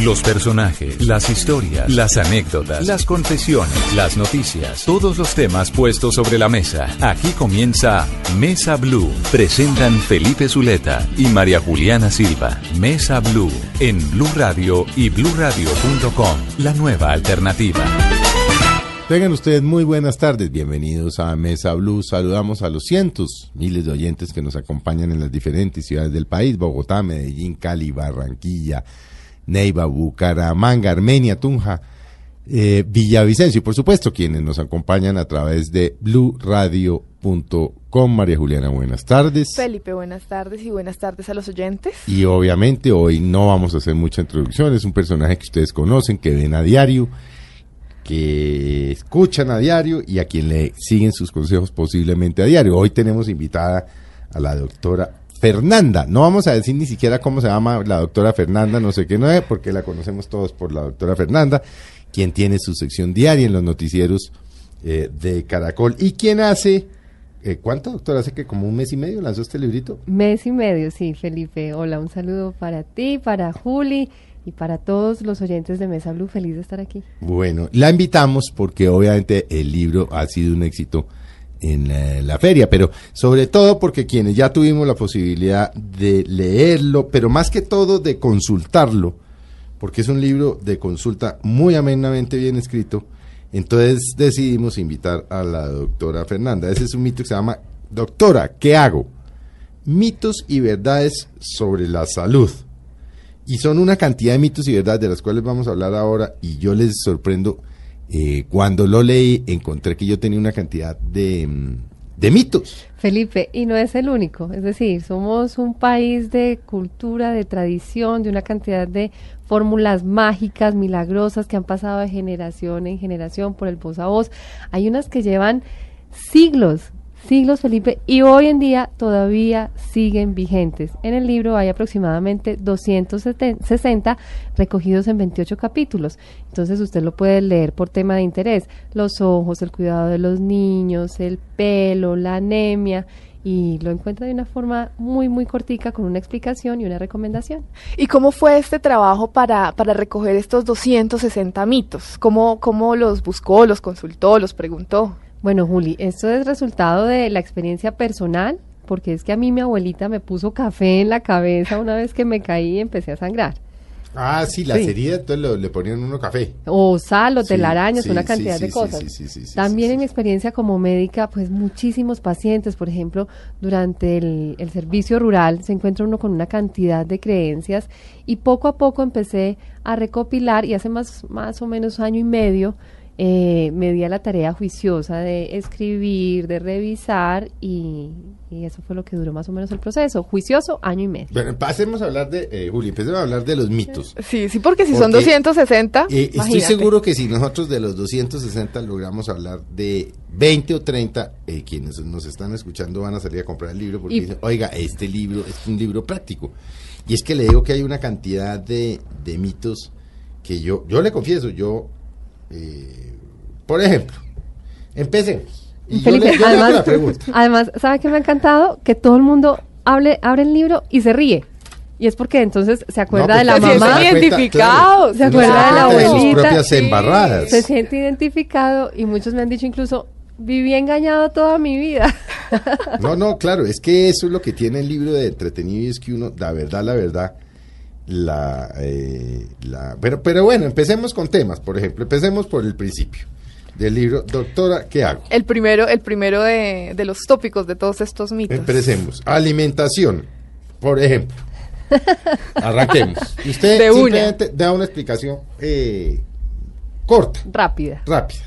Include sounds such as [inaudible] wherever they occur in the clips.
Los personajes, las historias, las anécdotas, las confesiones, las noticias, todos los temas puestos sobre la mesa. Aquí comienza Mesa Blue. Presentan Felipe Zuleta y María Juliana Silva. Mesa Blue en Blue Radio y bluradio.com. La nueva alternativa. Tengan ustedes muy buenas tardes, bienvenidos a Mesa Blue. Saludamos a los cientos, miles de oyentes que nos acompañan en las diferentes ciudades del país, Bogotá, Medellín, Cali, Barranquilla, Neiva, Bucaramanga, Armenia, Tunja, eh, Villavicencio y por supuesto quienes nos acompañan a través de bluradio.com. María Juliana, buenas tardes. Felipe, buenas tardes y buenas tardes a los oyentes. Y obviamente hoy no vamos a hacer mucha introducción, es un personaje que ustedes conocen, que ven a diario que escuchan a diario y a quien le siguen sus consejos posiblemente a diario. Hoy tenemos invitada a la doctora Fernanda. No vamos a decir ni siquiera cómo se llama la doctora Fernanda, no sé qué no es, porque la conocemos todos por la doctora Fernanda, quien tiene su sección diaria en los noticieros eh, de Caracol y quien hace... Eh, ¿Cuánto, doctora? Hace que como un mes y medio lanzó este librito. Mes y medio, sí, Felipe. Hola, un saludo para ti, para Juli y para todos los oyentes de Mesa Blue, feliz de estar aquí. Bueno, la invitamos porque obviamente el libro ha sido un éxito en la, feria, pero sobre todo porque quienes ya tuvimos la posibilidad de leerlo, pero más que todo de consultarlo, porque es un libro de consulta muy amenamente bien escrito, entonces decidimos invitar a la doctora Fernanda. Ese es un mito que se llama Doctora, ¿qué hago? Mitos y verdades sobre la salud. Y son una cantidad de mitos y verdades de las cuales vamos a hablar ahora y yo les sorprendo, eh, cuando lo leí encontré que yo tenía una cantidad de, de mitos. Felipe, y no es el único, es decir, somos un país de cultura, de tradición, de una cantidad de fórmulas mágicas, milagrosas que han pasado de generación en generación por el voz a voz. Hay unas que llevan siglos siglos, Felipe, y hoy en día todavía siguen vigentes. En el libro hay aproximadamente 260 recogidos en 28 capítulos. Entonces usted lo puede leer por tema de interés. Los ojos, el cuidado de los niños, el pelo, la anemia y lo encuentra de una forma muy, muy cortica con una explicación y una recomendación. ¿Y cómo fue este trabajo para, para recoger estos 260 mitos? ¿Cómo, ¿Cómo los buscó, los consultó, los preguntó? Bueno, Juli, esto es resultado de la experiencia personal, porque es que a mí mi abuelita me puso café en la cabeza una vez que me caí y empecé a sangrar. Ah, sí, las sí. heridas, entonces lo, le ponían uno café. O sal, o telarañas, sí, una cantidad de cosas. También en mi experiencia como médica, pues muchísimos pacientes, por ejemplo, durante el, el, servicio rural se encuentra uno con una cantidad de creencias y poco a poco empecé a recopilar y hace más, más o menos año y medio eh, me di a la tarea juiciosa de escribir, de revisar y, y, eso fue lo que duró más o menos el proceso. Juicioso, año y medio. Bueno, pasemos a hablar de, eh, Juli, empecemos a hablar de los mitos. Sí, sí, porque si porque, son 260. Eh, estoy seguro que si nosotros de los 260 logramos hablar de 20 o 30, eh, quienes nos están escuchando van a salir a comprar el libro porque y, dicen, oiga, este libro es un libro práctico. Y es que le digo que hay una cantidad de, de mitos que yo, yo le confieso, yo eh, por ejemplo, empecemos. Y Felipe, yo le, yo además, le la pregunta. además, ¿sabe qué me ha encantado? Que todo el mundo hable, abre el libro y se ríe. Y es porque entonces se acuerda no, pues, de la mamá. Se identificado. Claro, se acuerda de la abuelita. De sus propias embarradas. Se siente identificado y muchos me han dicho incluso, viví engañado toda mi vida. No, no, claro, es que eso es lo que tiene el libro de entretenido y es que uno, la verdad, la verdad, la, eh, la pero, pero bueno, empecemos con temas, por ejemplo, empecemos por el principio del libro, doctora, ¿qué hago? El primero, el primero de, de los tópicos de todos estos mitos. Empecemos. Alimentación, por ejemplo. [laughs] Arranquemos. Usted de simplemente una. da una explicación eh, corta. Rápida. Rápida.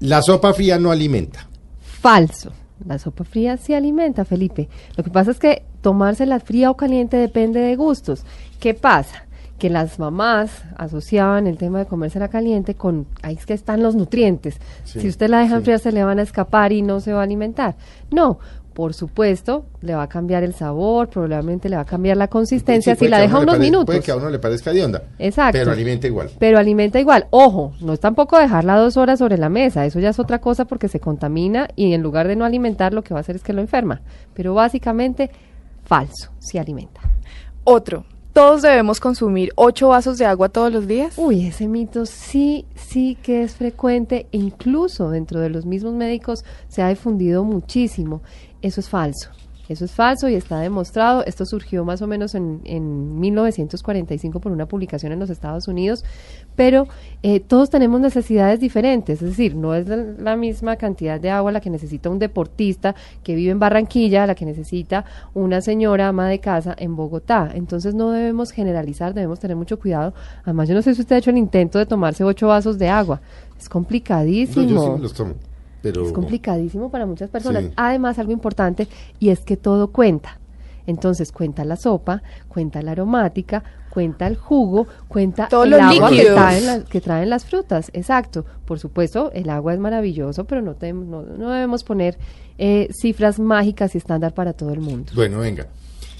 La sopa fría no alimenta. Falso. La sopa fría sí alimenta, Felipe. Lo que pasa es que tomársela fría o caliente depende de gustos. ¿Qué pasa? Que las mamás asociaban el tema de comérsela caliente con, ahí es que están los nutrientes. Sí, si usted la deja sí. fría se le van a escapar y no se va a alimentar. No, por supuesto, le va a cambiar el sabor, probablemente le va a cambiar la consistencia sí, si la deja unos minutos. Puede que a uno le parezca de onda. Exacto. Pero alimenta igual. Pero alimenta igual. Ojo, no es tampoco dejarla dos horas sobre la mesa. Eso ya es otra cosa porque se contamina y en lugar de no alimentar, lo que va a hacer es que lo enferma. Pero básicamente, falso, sí alimenta. Otro. ¿Todos debemos consumir 8 vasos de agua todos los días? Uy, ese mito sí, sí que es frecuente, e incluso dentro de los mismos médicos se ha difundido muchísimo. Eso es falso. Eso es falso y está demostrado. Esto surgió más o menos en, en 1945 por una publicación en los Estados Unidos, pero eh, todos tenemos necesidades diferentes, es decir, no es la, misma cantidad de agua la que necesita un deportista que vive en Barranquilla, la que necesita una señora ama de casa en Bogotá. Entonces no debemos generalizar, debemos tener mucho cuidado. Además, yo no sé si usted ha hecho el intento de tomarse ocho vasos de agua. Es complicadísimo. No, yo sí me los tomo. Pero... Es complicadísimo para muchas personas. Sí. Además, algo importante, y es que todo cuenta. Entonces, cuenta la sopa, cuenta la aromática, cuenta el jugo, cuenta Todos el los agua que traen, la- que traen las frutas. Exacto. Por supuesto, el agua es maravilloso, pero no, te- no, no debemos poner eh, cifras mágicas y estándar para todo el mundo. Bueno, venga.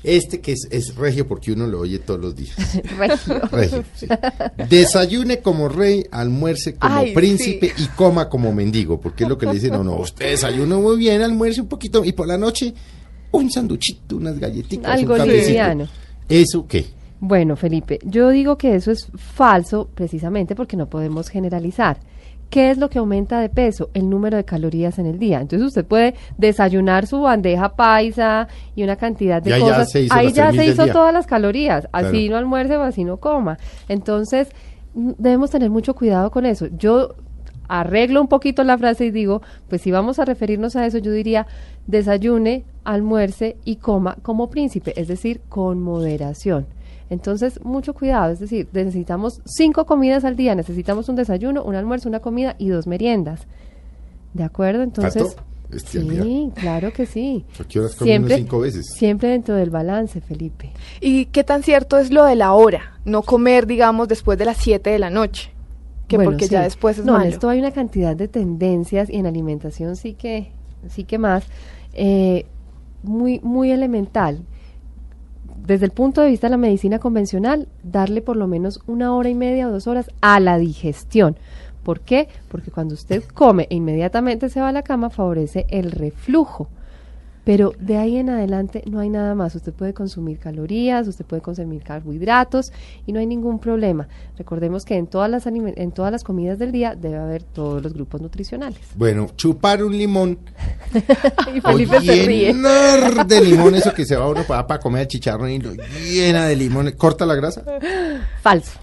Este que es, es regio porque uno lo oye todos los días. [laughs] Regio. Regio, sí. Desayune como rey, almuerce como Ay, príncipe sí. y coma como mendigo, porque es lo que le dicen, no, no, usted desayuna muy bien, almuerce un poquito y por la noche un sanduchito, unas galletitas, Algo un liviano. ¿Eso qué? Bueno, Felipe, yo digo que eso es falso precisamente porque no podemos generalizar. ¿Qué es lo que aumenta de peso? El número de calorías en el día. Entonces usted puede desayunar su bandeja paisa y una cantidad de ya cosas. ahí ya 3.000 se hizo todas las calorías. Así Claro. no almuerce o así no coma. Entonces mm, debemos tener mucho cuidado con eso. Yo arreglo un poquito la frase y digo, pues si vamos a referirnos a eso, yo diría desayune, almuerce y coma como príncipe, es decir, con moderación. Entonces, mucho cuidado, es decir, necesitamos cinco comidas al día, necesitamos un desayuno, un almuerzo, una comida y dos meriendas. ¿De acuerdo? Entonces. Este, sí, claro que sí. ¿A qué horas come uno cinco veces? Siempre dentro del balance, Felipe. ¿Y qué tan cierto es lo de la hora? No comer, digamos, después de las 7 de la noche. Que Bueno, porque sí. ya después es no, malo. en esto hay una cantidad de tendencias y en alimentación sí que, sí que más, eh, muy, muy elemental. Desde el punto de vista de la medicina convencional, darle por lo menos una hora y media o dos horas a la digestión. ¿Por qué? Porque cuando usted come e inmediatamente se va a la cama, favorece el reflujo. Pero de ahí en adelante no hay nada más. Usted puede consumir calorías, usted puede consumir carbohidratos y no hay ningún problema. Recordemos que en todas las en todas las comidas del día debe haber todos los grupos nutricionales. Bueno, chupar un limón [laughs] y o Felipe se ríe. llenar de [laughs] limón, eso que se va uno para, para comer el chicharrón y lo llena de limón, corta la grasa. Falso.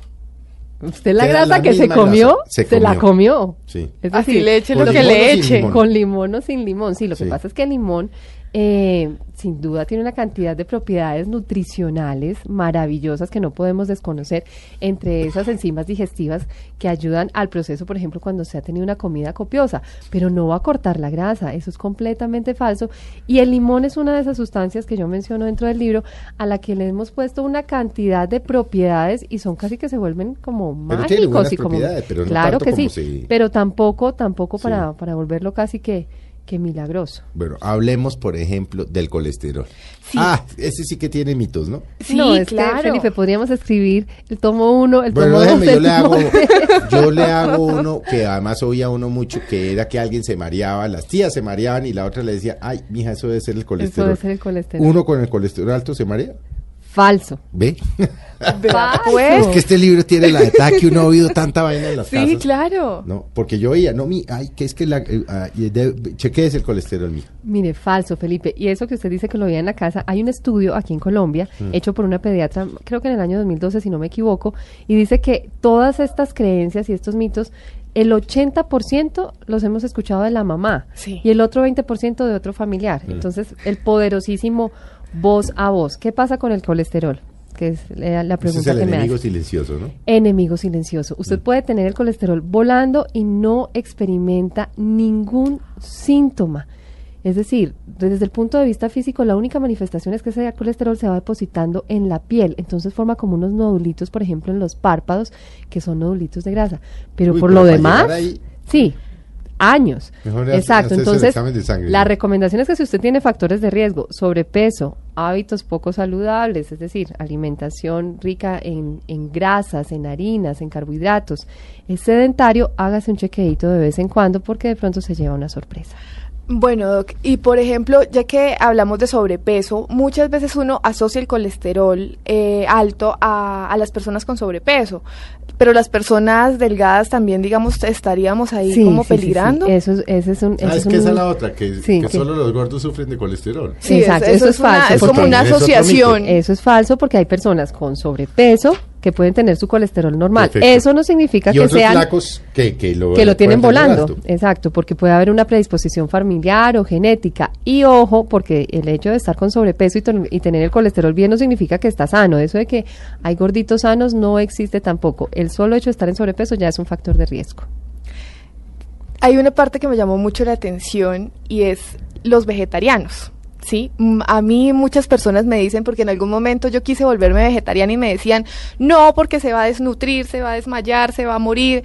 Usted la grasa la que se comió, grasa. Se se, la comió. Sí. Es Así le eche lo que o le eche. limón. Con limón o sin limón, sí. Lo que Sí. pasa es que el limón, eh, sin duda, tiene una cantidad de propiedades nutricionales maravillosas que no podemos desconocer. Entre esas enzimas digestivas que ayudan al proceso, por ejemplo, cuando se ha tenido una comida copiosa. Pero no va a cortar la grasa. Eso es completamente falso. Y el limón es una de esas sustancias que yo menciono dentro del libro, a la que le hemos puesto una cantidad de propiedades y son casi que se vuelven como Pero tiene mágicos y como pero no claro tanto que como sí pero tampoco tampoco Sí. para, para volverlo casi que, que milagroso Bueno, hablemos, por ejemplo, del colesterol. Sí. Ah, ese sí que tiene mitos, ¿no? Sí, no, es que, claro. Felipe, podríamos escribir el tomo 1, el Bueno, tomo 2, déjeme, yo el le hago, [laughs] yo le hago uno que además oía uno mucho, que era que alguien se mareaba, las tías se mareaban y la otra le decía, ay, mija, eso debe ser el Eso colesterol. debe ser el colesterol. Uno con el colesterol alto se marea. Falso. ¿Ve? [laughs] Vea, pues. Es que este libro tiene la detalle que uno ha oído tanta vaina en las Sí, casas. claro. No, porque yo oía, no, mi, ay, que es que la, eh, ah, y de- chequees el colesterol, mija. Mire, falso, Felipe. Y eso que usted dice que lo veía en la casa, hay un estudio aquí en Colombia, Mm. hecho por una pediatra, creo que en el año 2012, si no me equivoco, y dice que todas estas creencias y estos mitos, el 80% los hemos escuchado de la mamá Sí. y el otro 20% de otro familiar. Mm. Entonces, el poderosísimo voz a voz. ¿Qué pasa con el colesterol? Que es la, la pregunta es el que me enemigo hace. silencioso, ¿no? Enemigo silencioso. Usted Mm. puede tener el colesterol volando y no experimenta ningún síntoma. Es decir, desde el punto de vista físico, la única manifestación es que ese colesterol se va depositando en la piel. Entonces forma como unos nodulitos, por ejemplo, en los párpados, que son nodulitos de grasa. Pero Uy, por pero lo demás, ahí- sí, años. Mejor Exacto. Entonces, sangre, la ¿no? recomendación es que si usted tiene factores de riesgo, sobrepeso, hábitos poco saludables, es decir, alimentación rica en, en grasas, en harinas, en carbohidratos, es sedentario, hágase un chequeito de vez en cuando porque de pronto se lleva una sorpresa. Bueno, Doc, y por ejemplo, ya que hablamos de sobrepeso, muchas veces uno asocia el colesterol eh, alto a, a las personas con sobrepeso, pero las personas delgadas también, digamos, estaríamos ahí Sí, como sí, sí, sí. peligrando. Eso es, ese es un. Ah, es es que esa un- es la otra, que, Sí, que que- solo los gordos sufren de colesterol. Sí, Exacto, es- eso es una- falso, Es como una asociación. Eso es falso porque hay personas con sobrepeso que pueden tener su colesterol normal. Perfecto. Eso no significa Y que otros sean flacos que, que lo, que lo tienen volando. Exacto, porque puede haber una predisposición familiar o genética. Y ojo, porque el hecho de estar con sobrepeso y, y tener el colesterol bien no significa que está sano. Eso de que hay gorditos sanos no existe tampoco. El solo hecho de estar en sobrepeso ya es un factor de riesgo. Hay una parte que me llamó mucho la atención y es los vegetarianos. Sí, Mm, a mí muchas personas me dicen porque en algún momento yo quise volverme vegetariana y me decían, "No, porque se va a desnutrir, se va a desmayar, se va a morir."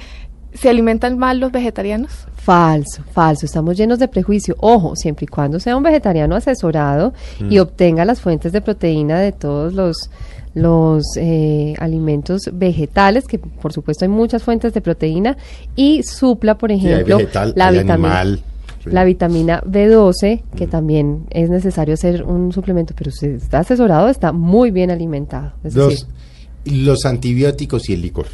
¿Se alimentan mal los vegetarianos? Falso, falso. Estamos llenos de prejuicio. Ojo, siempre y cuando sea un vegetariano asesorado y obtenga las fuentes de proteína de todos los los eh, alimentos vegetales, que por supuesto hay muchas fuentes de proteína, y supla, por Sí, hay ejemplo, vegetal, la, hay vitamina, animal. Sí. la vitamina B12, que también es necesario hacer un suplemento, pero si está asesorado, está muy bien alimentado. Es decir, Los, los antibióticos y el licor.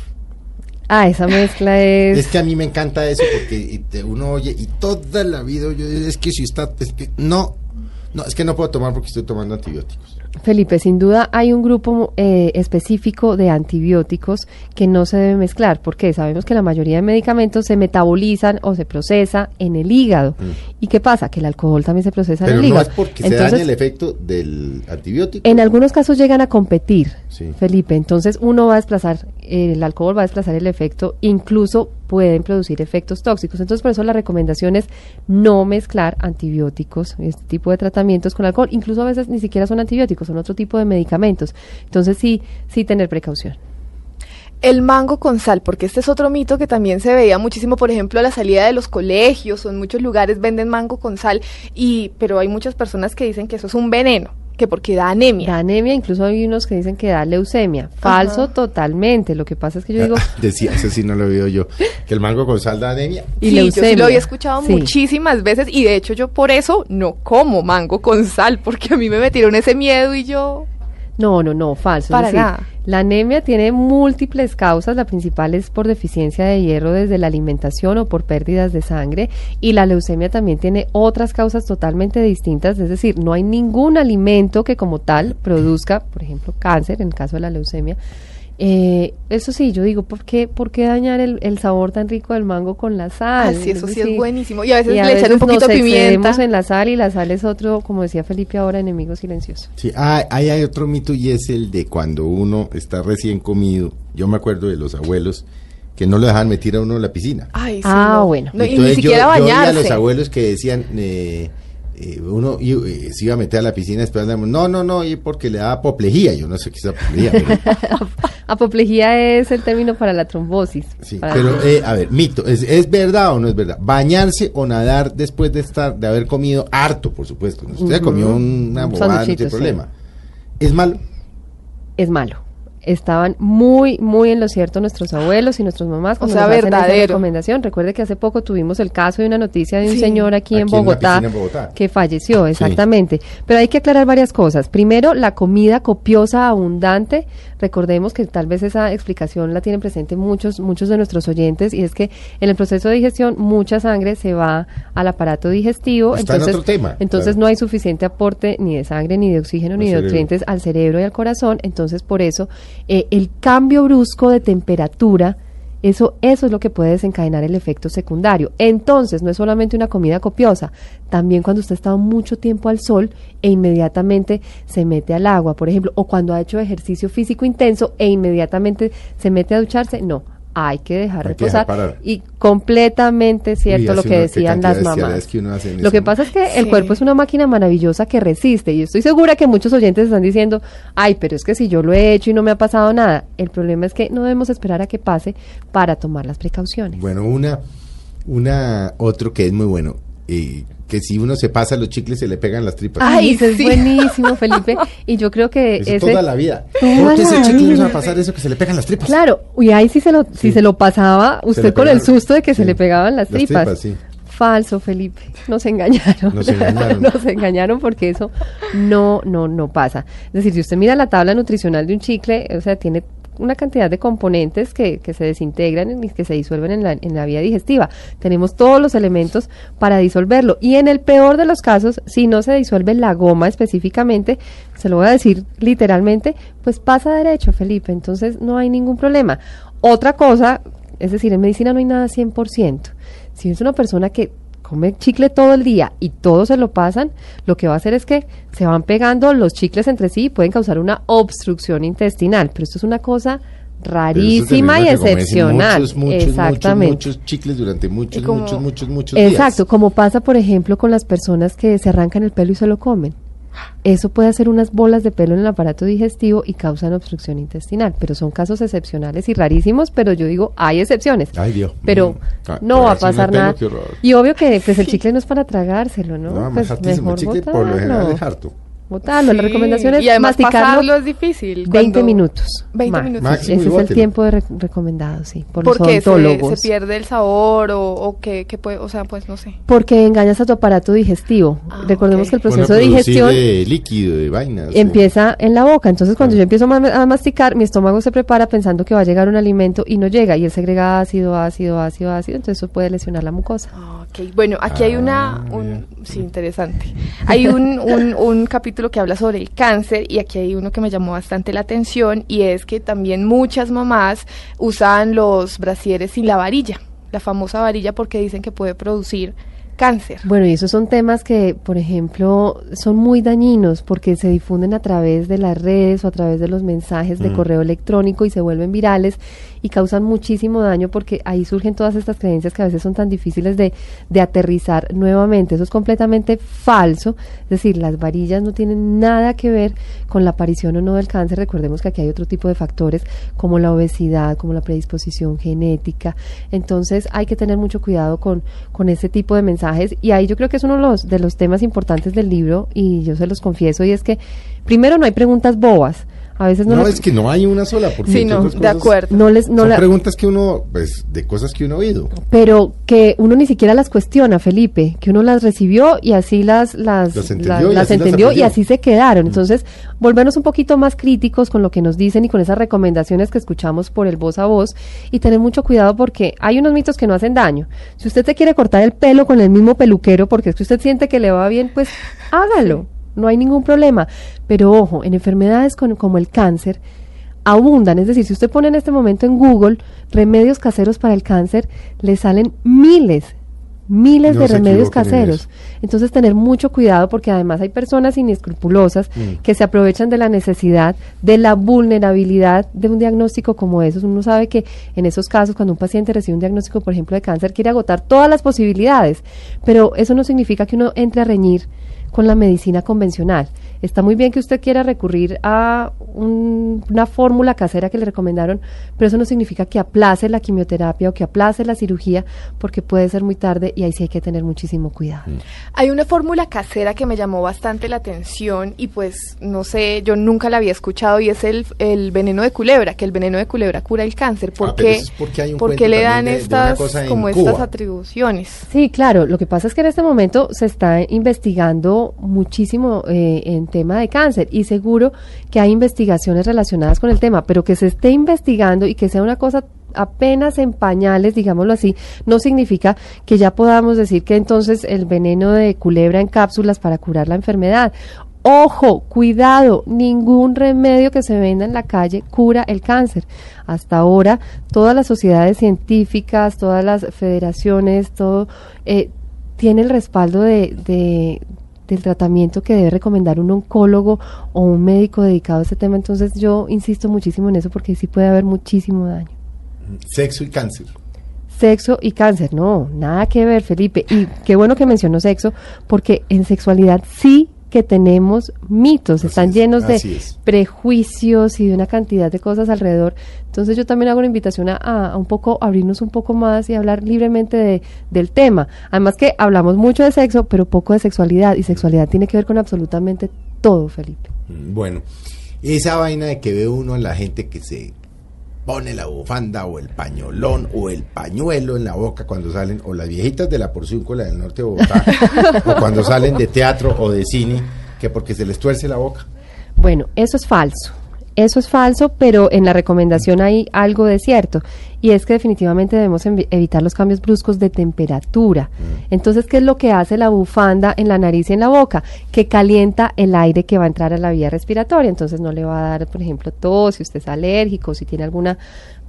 ah, esa mezcla es... Es que a mí me encanta eso porque uno oye y toda la vida yo es que si está es que no no es que no puedo tomar porque estoy tomando antibióticos. Felipe, sin duda hay un grupo eh, específico de antibióticos que no se debe mezclar, porque sabemos que la mayoría de medicamentos se metabolizan o se procesa en el hígado. ¿Y qué pasa? Que el alcohol también se procesa Mm. Pero en el no hígado. es porque se dañe el efecto del antibiótico. en algunos casos llegan a competir, Sí. Felipe. Entonces uno va a desplazar, eh, el alcohol va a desplazar el efecto, incluso pueden producir efectos tóxicos. Entonces por eso la recomendación es no mezclar antibióticos, este tipo de tratamientos con alcohol. Incluso a veces ni siquiera son antibióticos, son otro tipo de medicamentos. Entonces sí, sí tener precaución. El mango con sal, porque este es otro mito que también se veía muchísimo, por ejemplo, a la salida de los colegios o en muchos lugares venden mango con sal, y pero hay muchas personas que dicen que eso es un veneno, que porque da anemia. Da anemia, incluso hay unos que dicen que da leucemia. Falso Ajá. totalmente. Lo que pasa es que yo digo, Decía, eso sí no lo he oído yo, que el mango con sal da anemia. y sí, yo sí leucemia. lo había escuchado Sí. muchísimas veces y de hecho yo por eso no como mango con sal, porque a mí me metieron ese miedo y yo... No, no, no, falso. Es Para decir, nada. La anemia tiene múltiples causas. La principal es por deficiencia de hierro desde la alimentación o por pérdidas de sangre. Y la leucemia también tiene otras causas totalmente distintas. Es decir, no hay ningún alimento que como tal produzca, por ejemplo, cáncer, en el caso de la leucemia. Eh, eso sí, yo digo, ¿por qué, por qué dañar el, el sabor tan rico del mango con la sal? Ah, sí, eso sí es buenísimo. Y a veces y a le echan un poquito de pimienta. excedemos en la sal y la sal es otro, como decía Felipe ahora, enemigo silencioso. Sí, ah, ahí hay otro mito y es el de cuando uno está recién comido. Yo me acuerdo de los abuelos que no lo dejaban meter a uno en la piscina. Ay, sí, Ah, no. bueno. No, y ni Entonces yo- siquiera yo, a bañarse. los abuelos que decían, eh, eh, uno eh, se iba a meter a la piscina después andamos, no, no, no, y porque le daba apoplejía, yo no sé qué es apoplejía, pero, [laughs] Apoplejía es el término para la trombosis. sí, para- pero eh, a ver, mito, ¿es, ¿es verdad o no es verdad? Bañarse o nadar después de estar, de haber comido harto, por supuesto, ¿no? usted comió una Un bobada, no tiene sí. problema. ¿Es malo? es malo. Estaban muy, muy en lo cierto nuestros abuelos y nuestras mamás cuando sea, verdadero. recomendación. Recuerde que hace poco tuvimos el caso de una noticia de un Sí. señor aquí, Bogotá, en Bogotá. que falleció, exactamente. Pero hay que aclarar varias cosas. Primero, la comida copiosa, abundante. Recordemos que tal vez esa explicación la tienen presente muchos, muchos de nuestros oyentes y es que en el proceso de digestión mucha sangre se va al aparato digestivo. Está en entonces, otro tema, entonces claro. no hay suficiente aporte ni de sangre, ni de oxígeno, Al ni de nutrientes al cerebro y al corazón. Entonces, por eso, eh, el cambio brusco de temperatura, eso, eso es lo que puede desencadenar el efecto secundario. Entonces, no es solamente una comida copiosa, también cuando usted ha estado mucho tiempo al sol e inmediatamente se mete al agua, por ejemplo, o cuando ha hecho ejercicio físico intenso e inmediatamente se mete a ducharse, no. Hay que dejar Hay que reposar. dejar y completamente cierto lo que decían las mamás. que uno hace en Lo que pasa es que el cuerpo es una máquina maravillosa que resiste y estoy segura que muchos oyentes están diciendo, ay, pero es que si yo lo he hecho y no me ha pasado nada, el problema es que no debemos esperar a que pase para tomar las precauciones. Bueno, una, una, otro que es muy bueno, eh, que si uno se pasa los chicles se le pegan las tripas. Ay, eso es sí. buenísimo, [laughs] Felipe. Y yo creo que Eso ese... toda la vida. Toda ¿Por qué ese la chicle no se va a pasar eso que se le pegan las tripas? Claro, y ahí sí se lo, si se lo pasaba usted con el susto de que se le pegaban las, las tripas. tripas, sí. Falso, Felipe. Nos engañaron. Nos engañaron. [laughs] Nos engañaron porque eso no, no, no pasa. Es decir, si usted mira la tabla nutricional de un chicle, o sea, tiene una cantidad de componentes que, que se desintegran y que se disuelven en la, en la vía digestiva. Tenemos todos los elementos para disolverlo. Y en el peor de los casos, si no se disuelve la goma específicamente, se lo voy a decir literalmente, pues pasa derecho, Felipe. Entonces no hay ningún problema. Otra cosa, es decir, en medicina no hay nada 100%. Si es una persona que come chicle todo el día y todos se lo pasan, lo que va a hacer es que se van pegando los chicles entre sí y pueden causar una obstrucción intestinal. Pero esto es una cosa rarísima y excepcional. Muchos, muchos, Exactamente. muchos, muchos chicles durante muchos, como- muchos, muchos, muchos días. Exacto, como pasa, por ejemplo, con las personas que se arrancan el pelo y se lo comen. Eso puede hacer unas bolas de pelo en el aparato digestivo y causan obstrucción intestinal, pero son casos excepcionales y rarísimos, pero yo digo, hay excepciones. Ay, Dios. Pero Mm. Ah, no va a pasar pelo, nada. Y obvio que pues el [laughs] chicle no es para tragárselo, ¿no? No, pues. El chicle por lo general es harto. Botarlo. La Sí, recomendación es y además masticarlo es difícil. 20 cuando- minutos. 20 más. minutos. Máximo Ese es el tiempo de re- recomendado, sí, por los Porque se, odontólogos. se pierde el sabor o, o que, que puede, o sea, pues no sé. Porque engañas a tu aparato digestivo. Ah, Recordemos que el proceso de digestión de líquido, de vainas. empieza en la boca. Entonces, cuando yo empiezo a ma- a masticar, mi estómago se prepara pensando que va a llegar un alimento y no llega. Y él segrega ácido, ácido, ácido, ácido. Entonces, eso puede lesionar la mucosa. Ah, Ok, bueno, aquí hay una, Ah, un, sí, interesante. Hay un, un, un capítulo que habla sobre el cáncer y aquí hay uno que me llamó bastante la atención y es que también muchas mamás usan los brasieres sin la varilla, la famosa varilla porque dicen que puede producir cáncer. Bueno, y esos son temas que, por ejemplo, son muy dañinos porque se difunden a través de las redes o a través de los mensajes de Mm. correo electrónico y se vuelven virales y causan muchísimo daño porque ahí surgen todas estas creencias que a veces son tan difíciles de, de aterrizar nuevamente. Eso es completamente falso. Es decir, las varillas no tienen nada que ver con la aparición o no del cáncer. Recordemos que aquí hay otro tipo de factores como la obesidad, como la predisposición genética. Entonces hay que tener mucho cuidado con, con ese tipo de mensajes y ahí yo creo que es uno de los, de los temas importantes del libro y yo se los confieso y es que primero no hay preguntas bobas. A veces no, No, les- es que no hay una sola. Porque Sí, no, de acuerdo. no les no son la- preguntas que uno, pues, de cosas que uno ha oído. pero que uno ni siquiera las cuestiona, Felipe, que uno las recibió y así las las, Las la- entendió y las así las entendió y aprendió. así se quedaron. Entonces, volvernos un poquito más críticos con lo que nos dicen y con esas recomendaciones que escuchamos por el voz a voz y tener mucho cuidado porque hay unos mitos que no hacen daño. Si usted se quiere cortar el pelo con el mismo peluquero porque es que usted siente que le va bien, pues hágalo. No hay ningún problema. Pero ojo, en enfermedades con- como el cáncer, abundan. Es decir, si usted pone en este momento en Google remedios caseros para el cáncer, le salen miles, miles No de remedios en caseros. Entonces, tener mucho cuidado porque además hay personas inescrupulosas Mm. que se aprovechan de la necesidad, de la vulnerabilidad de un diagnóstico como esos. Uno sabe que en esos casos, cuando un paciente recibe un diagnóstico, por ejemplo, de cáncer, quiere agotar todas las posibilidades, pero eso no significa que uno entre a reñir con la medicina convencional. Está muy bien que usted quiera recurrir a un- una fórmula casera que le recomendaron, pero eso no significa que aplace la quimioterapia o que aplace la cirugía, porque puede ser muy tarde y ahí sí hay que tener muchísimo cuidado. Hay una fórmula casera que me llamó bastante la atención y pues no sé, yo nunca la había escuchado y es el, el veneno de culebra, que el veneno de culebra cura el cáncer. ¿Por Ah, pero qué, es porque hay un por qué le dan de- estas como estas atribuciones? Sí, claro. Lo que pasa es que en este momento se está investigando muchísimo eh, en tema de cáncer y seguro que hay investigaciones relacionadas con el tema, pero que se esté investigando y que sea una cosa apenas en pañales, digámoslo así, no significa que ya podamos decir que entonces el veneno de culebra en cápsulas para curar la enfermedad. Ojo, cuidado, ningún remedio que se venda en la calle cura el cáncer. Hasta ahora, todas las sociedades científicas, todas las federaciones, todo eh, tiene el respaldo de, de- del tratamiento que debe recomendar un oncólogo o un médico dedicado a ese tema. Entonces, yo insisto muchísimo en eso porque sí puede haber muchísimo daño. Sexo y cáncer. Sexo y cáncer, no, nada que ver, Felipe. Y qué bueno que mencionó sexo, porque en sexualidad sí que tenemos mitos, Así están es, llenos de es. prejuicios y de una cantidad de cosas alrededor. Entonces yo también hago una invitación a, a un poco abrirnos un poco más y hablar libremente de, del tema. Además que hablamos mucho de sexo, pero poco de sexualidad y sexualidad tiene que ver con absolutamente todo, Felipe. Mm, Bueno, esa vaina de que ve uno a la gente que se pone la bufanda o el pañolón o el pañuelo en la boca cuando salen, o las viejitas de la porciúncula del norte de Bogotá, [laughs] o cuando salen de teatro o de cine, que porque se les tuerce la boca. Bueno, eso es falso. Eso es falso, pero en la recomendación hay algo de cierto, y es que definitivamente debemos evitar los cambios bruscos de temperatura. Entonces, ¿qué es lo que hace la bufanda en la nariz y en la boca? Que calienta el aire que va a entrar a la vía respiratoria, entonces no le va a dar, por ejemplo, tos, si usted es alérgico, si tiene alguna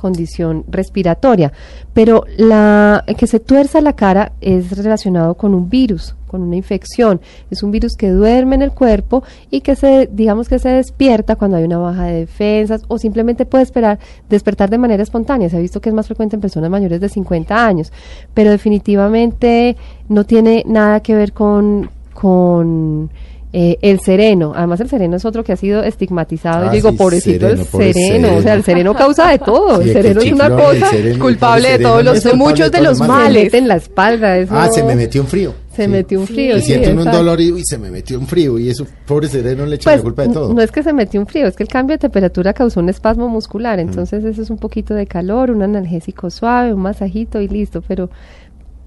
condición respiratoria. Pero la que se tuerza la cara es relacionado con un virus, con una infección. Es un virus que duerme en el cuerpo y que se, digamos que se despierta cuando hay una baja de defensas o simplemente puede esperar despertar de manera espontánea. Se ha visto que es más frecuente en personas mayores de 50 años, pero definitivamente no tiene nada que ver con con eh, el sereno, además el sereno es otro que ha sido estigmatizado. Ah, Yo digo, sí, pobrecito sereno, el pobre sereno, o sea, el sereno causa de todo. Sí, el sereno es una cosa culpable de todos los- de muchos de los males. se en la espalda. Eso Ah, se me metió un frío. Se Sí. metió un frío. Y sí, siento un exacto. dolor y uy, se me metió un frío y eso, pobre sereno, le echa Pues la culpa de todo. no es que se metió un frío, es que el cambio de temperatura causó un espasmo Mm. muscular. Entonces, eso es un poquito de calor, un analgésico suave, un masajito y listo. Pero,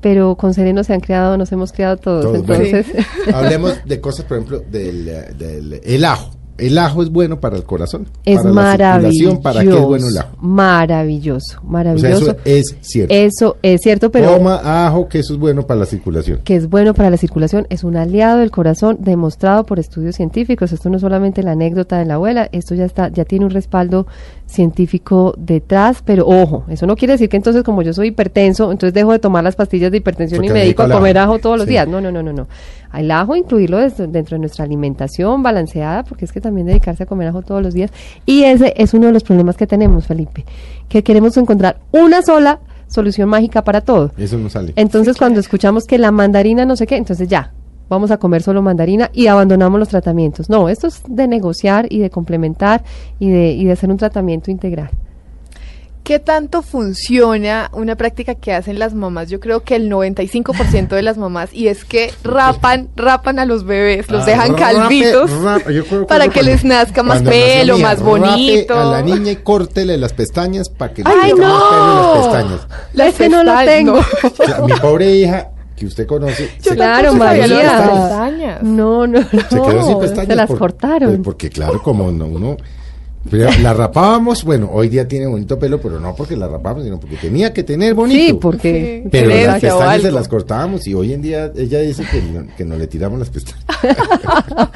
pero con sereno se han creado, nos hemos creado todos. Todos, bueno. entonces, Hablemos de cosas, por ejemplo, del, del el ajo. El ajo es bueno para el corazón. es para la maravilloso. circulación, ¿Para qué es bueno el ajo? Maravilloso, O sea, maravilloso. eso es cierto. Eso es cierto, pero Toma ajo, que eso es bueno para la circulación. que es bueno para la circulación, es un aliado del corazón demostrado por estudios científicos. Esto no es solamente la anécdota de la abuela, esto ya está, ya tiene un respaldo científico detrás, pero ojo, eso no quiere decir que entonces como yo soy hipertenso, entonces dejo de tomar las pastillas de hipertensión Porque y me dedico a comer ajo. todos los días. No, no, no, no, no. El ajo incluirlo dentro de nuestra alimentación balanceada, porque es que también dedicarse a comer ajo todos los días. Y ese es uno de los problemas que tenemos, Felipe, que queremos encontrar una sola solución mágica para todo. Eso no sale. Entonces, cuando escuchamos que la mandarina no sé qué, entonces ya, vamos a comer solo mandarina y abandonamos los tratamientos. No, esto es de negociar y de complementar y de, y de hacer un tratamiento integral. ¿Qué tanto funciona una práctica que hacen las mamás? Yo creo que el 95% de las mamás, y es que rapan, rapan a los bebés, los Ah, dejan rape, calvitos rape. Yo creo [laughs] para cuando- que les nazca más pelo, más rape bonito. A la niña y córtele las pestañas para que le ¡Ay, crezca más pelo en no! las pestañas. Las Ese no lo tengo. no. O sea, mi pobre hija, que usted conoce, Yo se, Claro, lo de las María. pestañas. No, no, no. se quedó sin pestañas. Se las por- cortaron. porque claro, como no, uno... pero la rapábamos, bueno, hoy día tiene bonito pelo, pero no porque la rapábamos, sino porque tenía que tener bonito. sí, porque... Pero las pestañas se las cortábamos y hoy en día ella dice que no, que no le tiramos las pestañas. [laughs]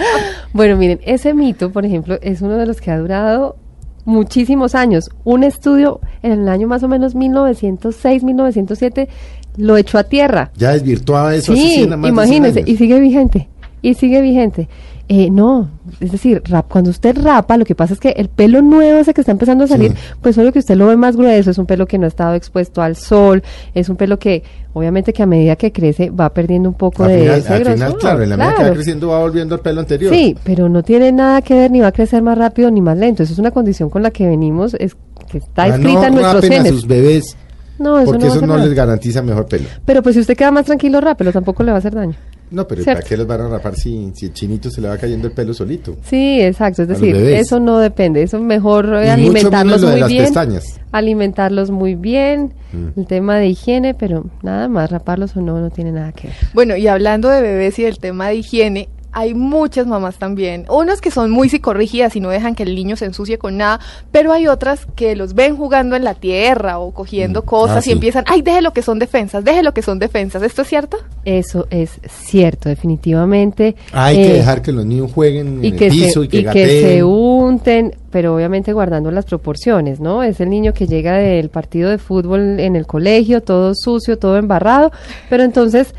Bueno, miren, ese mito, por ejemplo, es uno de los que ha durado muchísimos años. Un estudio en el año más o menos 1906, 1907 lo echó a tierra. Ya desvirtuaba eso hace Sí, 100 más de 100 imagínese, años. y sigue vigente, y sigue vigente. Eh, no, es decir, rap, cuando usted rapa, lo que pasa es que el pelo nuevo ese que está empezando a salir, Sí. pues solo que usted lo ve más grueso, es un pelo que no ha estado expuesto al sol, es un pelo que obviamente que a medida que crece va perdiendo un poco Al de final, ese al final, claro, en la medida que va creciendo va volviendo al pelo anterior. Sí, pero no tiene nada que ver ni va a crecer más rápido ni más lento. Eso es una condición con la que venimos, es que está Ah, escrita no en nuestros rapen a genes. sus bebés, No, eso porque no eso no nada. les garantiza mejor pelo. Pero pues si usted queda más tranquilo, rápelo, tampoco le va a hacer daño. No, pero Cierto. ¿para qué les van a rapar si, si el chinito se le va cayendo el pelo solito? Sí, exacto. Es decir, eso no depende. Eso mejor eh, Y mucho alimentarlos menos lo de muy las bien. pestañas. Alimentarlos muy bien. Mm. El tema de higiene, pero nada más, raparlos o no, no tiene nada que ver. Bueno, y hablando de bebés y del tema de higiene, hay muchas mamás también. Unas que son muy psicorrígidas y no dejan que el niño se ensucie con nada, pero hay otras que los ven jugando en la tierra o cogiendo Mm, cosas ah, y sí. empiezan, ay, deje lo que son defensas, deje lo que son defensas. ¿Esto es cierto? Eso es cierto, definitivamente. Hay que Eh, dejar que los niños jueguen y en que, el piso se, y que y que se gateen. unten, pero obviamente guardando las proporciones, ¿no? Es el niño que llega del partido de fútbol en el colegio, todo sucio, todo embarrado, pero entonces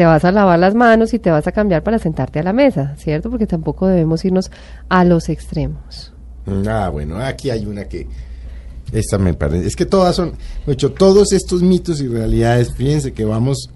te vas a lavar las manos y te vas a cambiar para sentarte a la mesa, ¿cierto? Porque tampoco debemos irnos a los extremos. Ah, bueno, aquí hay una que... Esta me parece... Es que todas son... De hecho, todos estos mitos y realidades, fíjense que vamos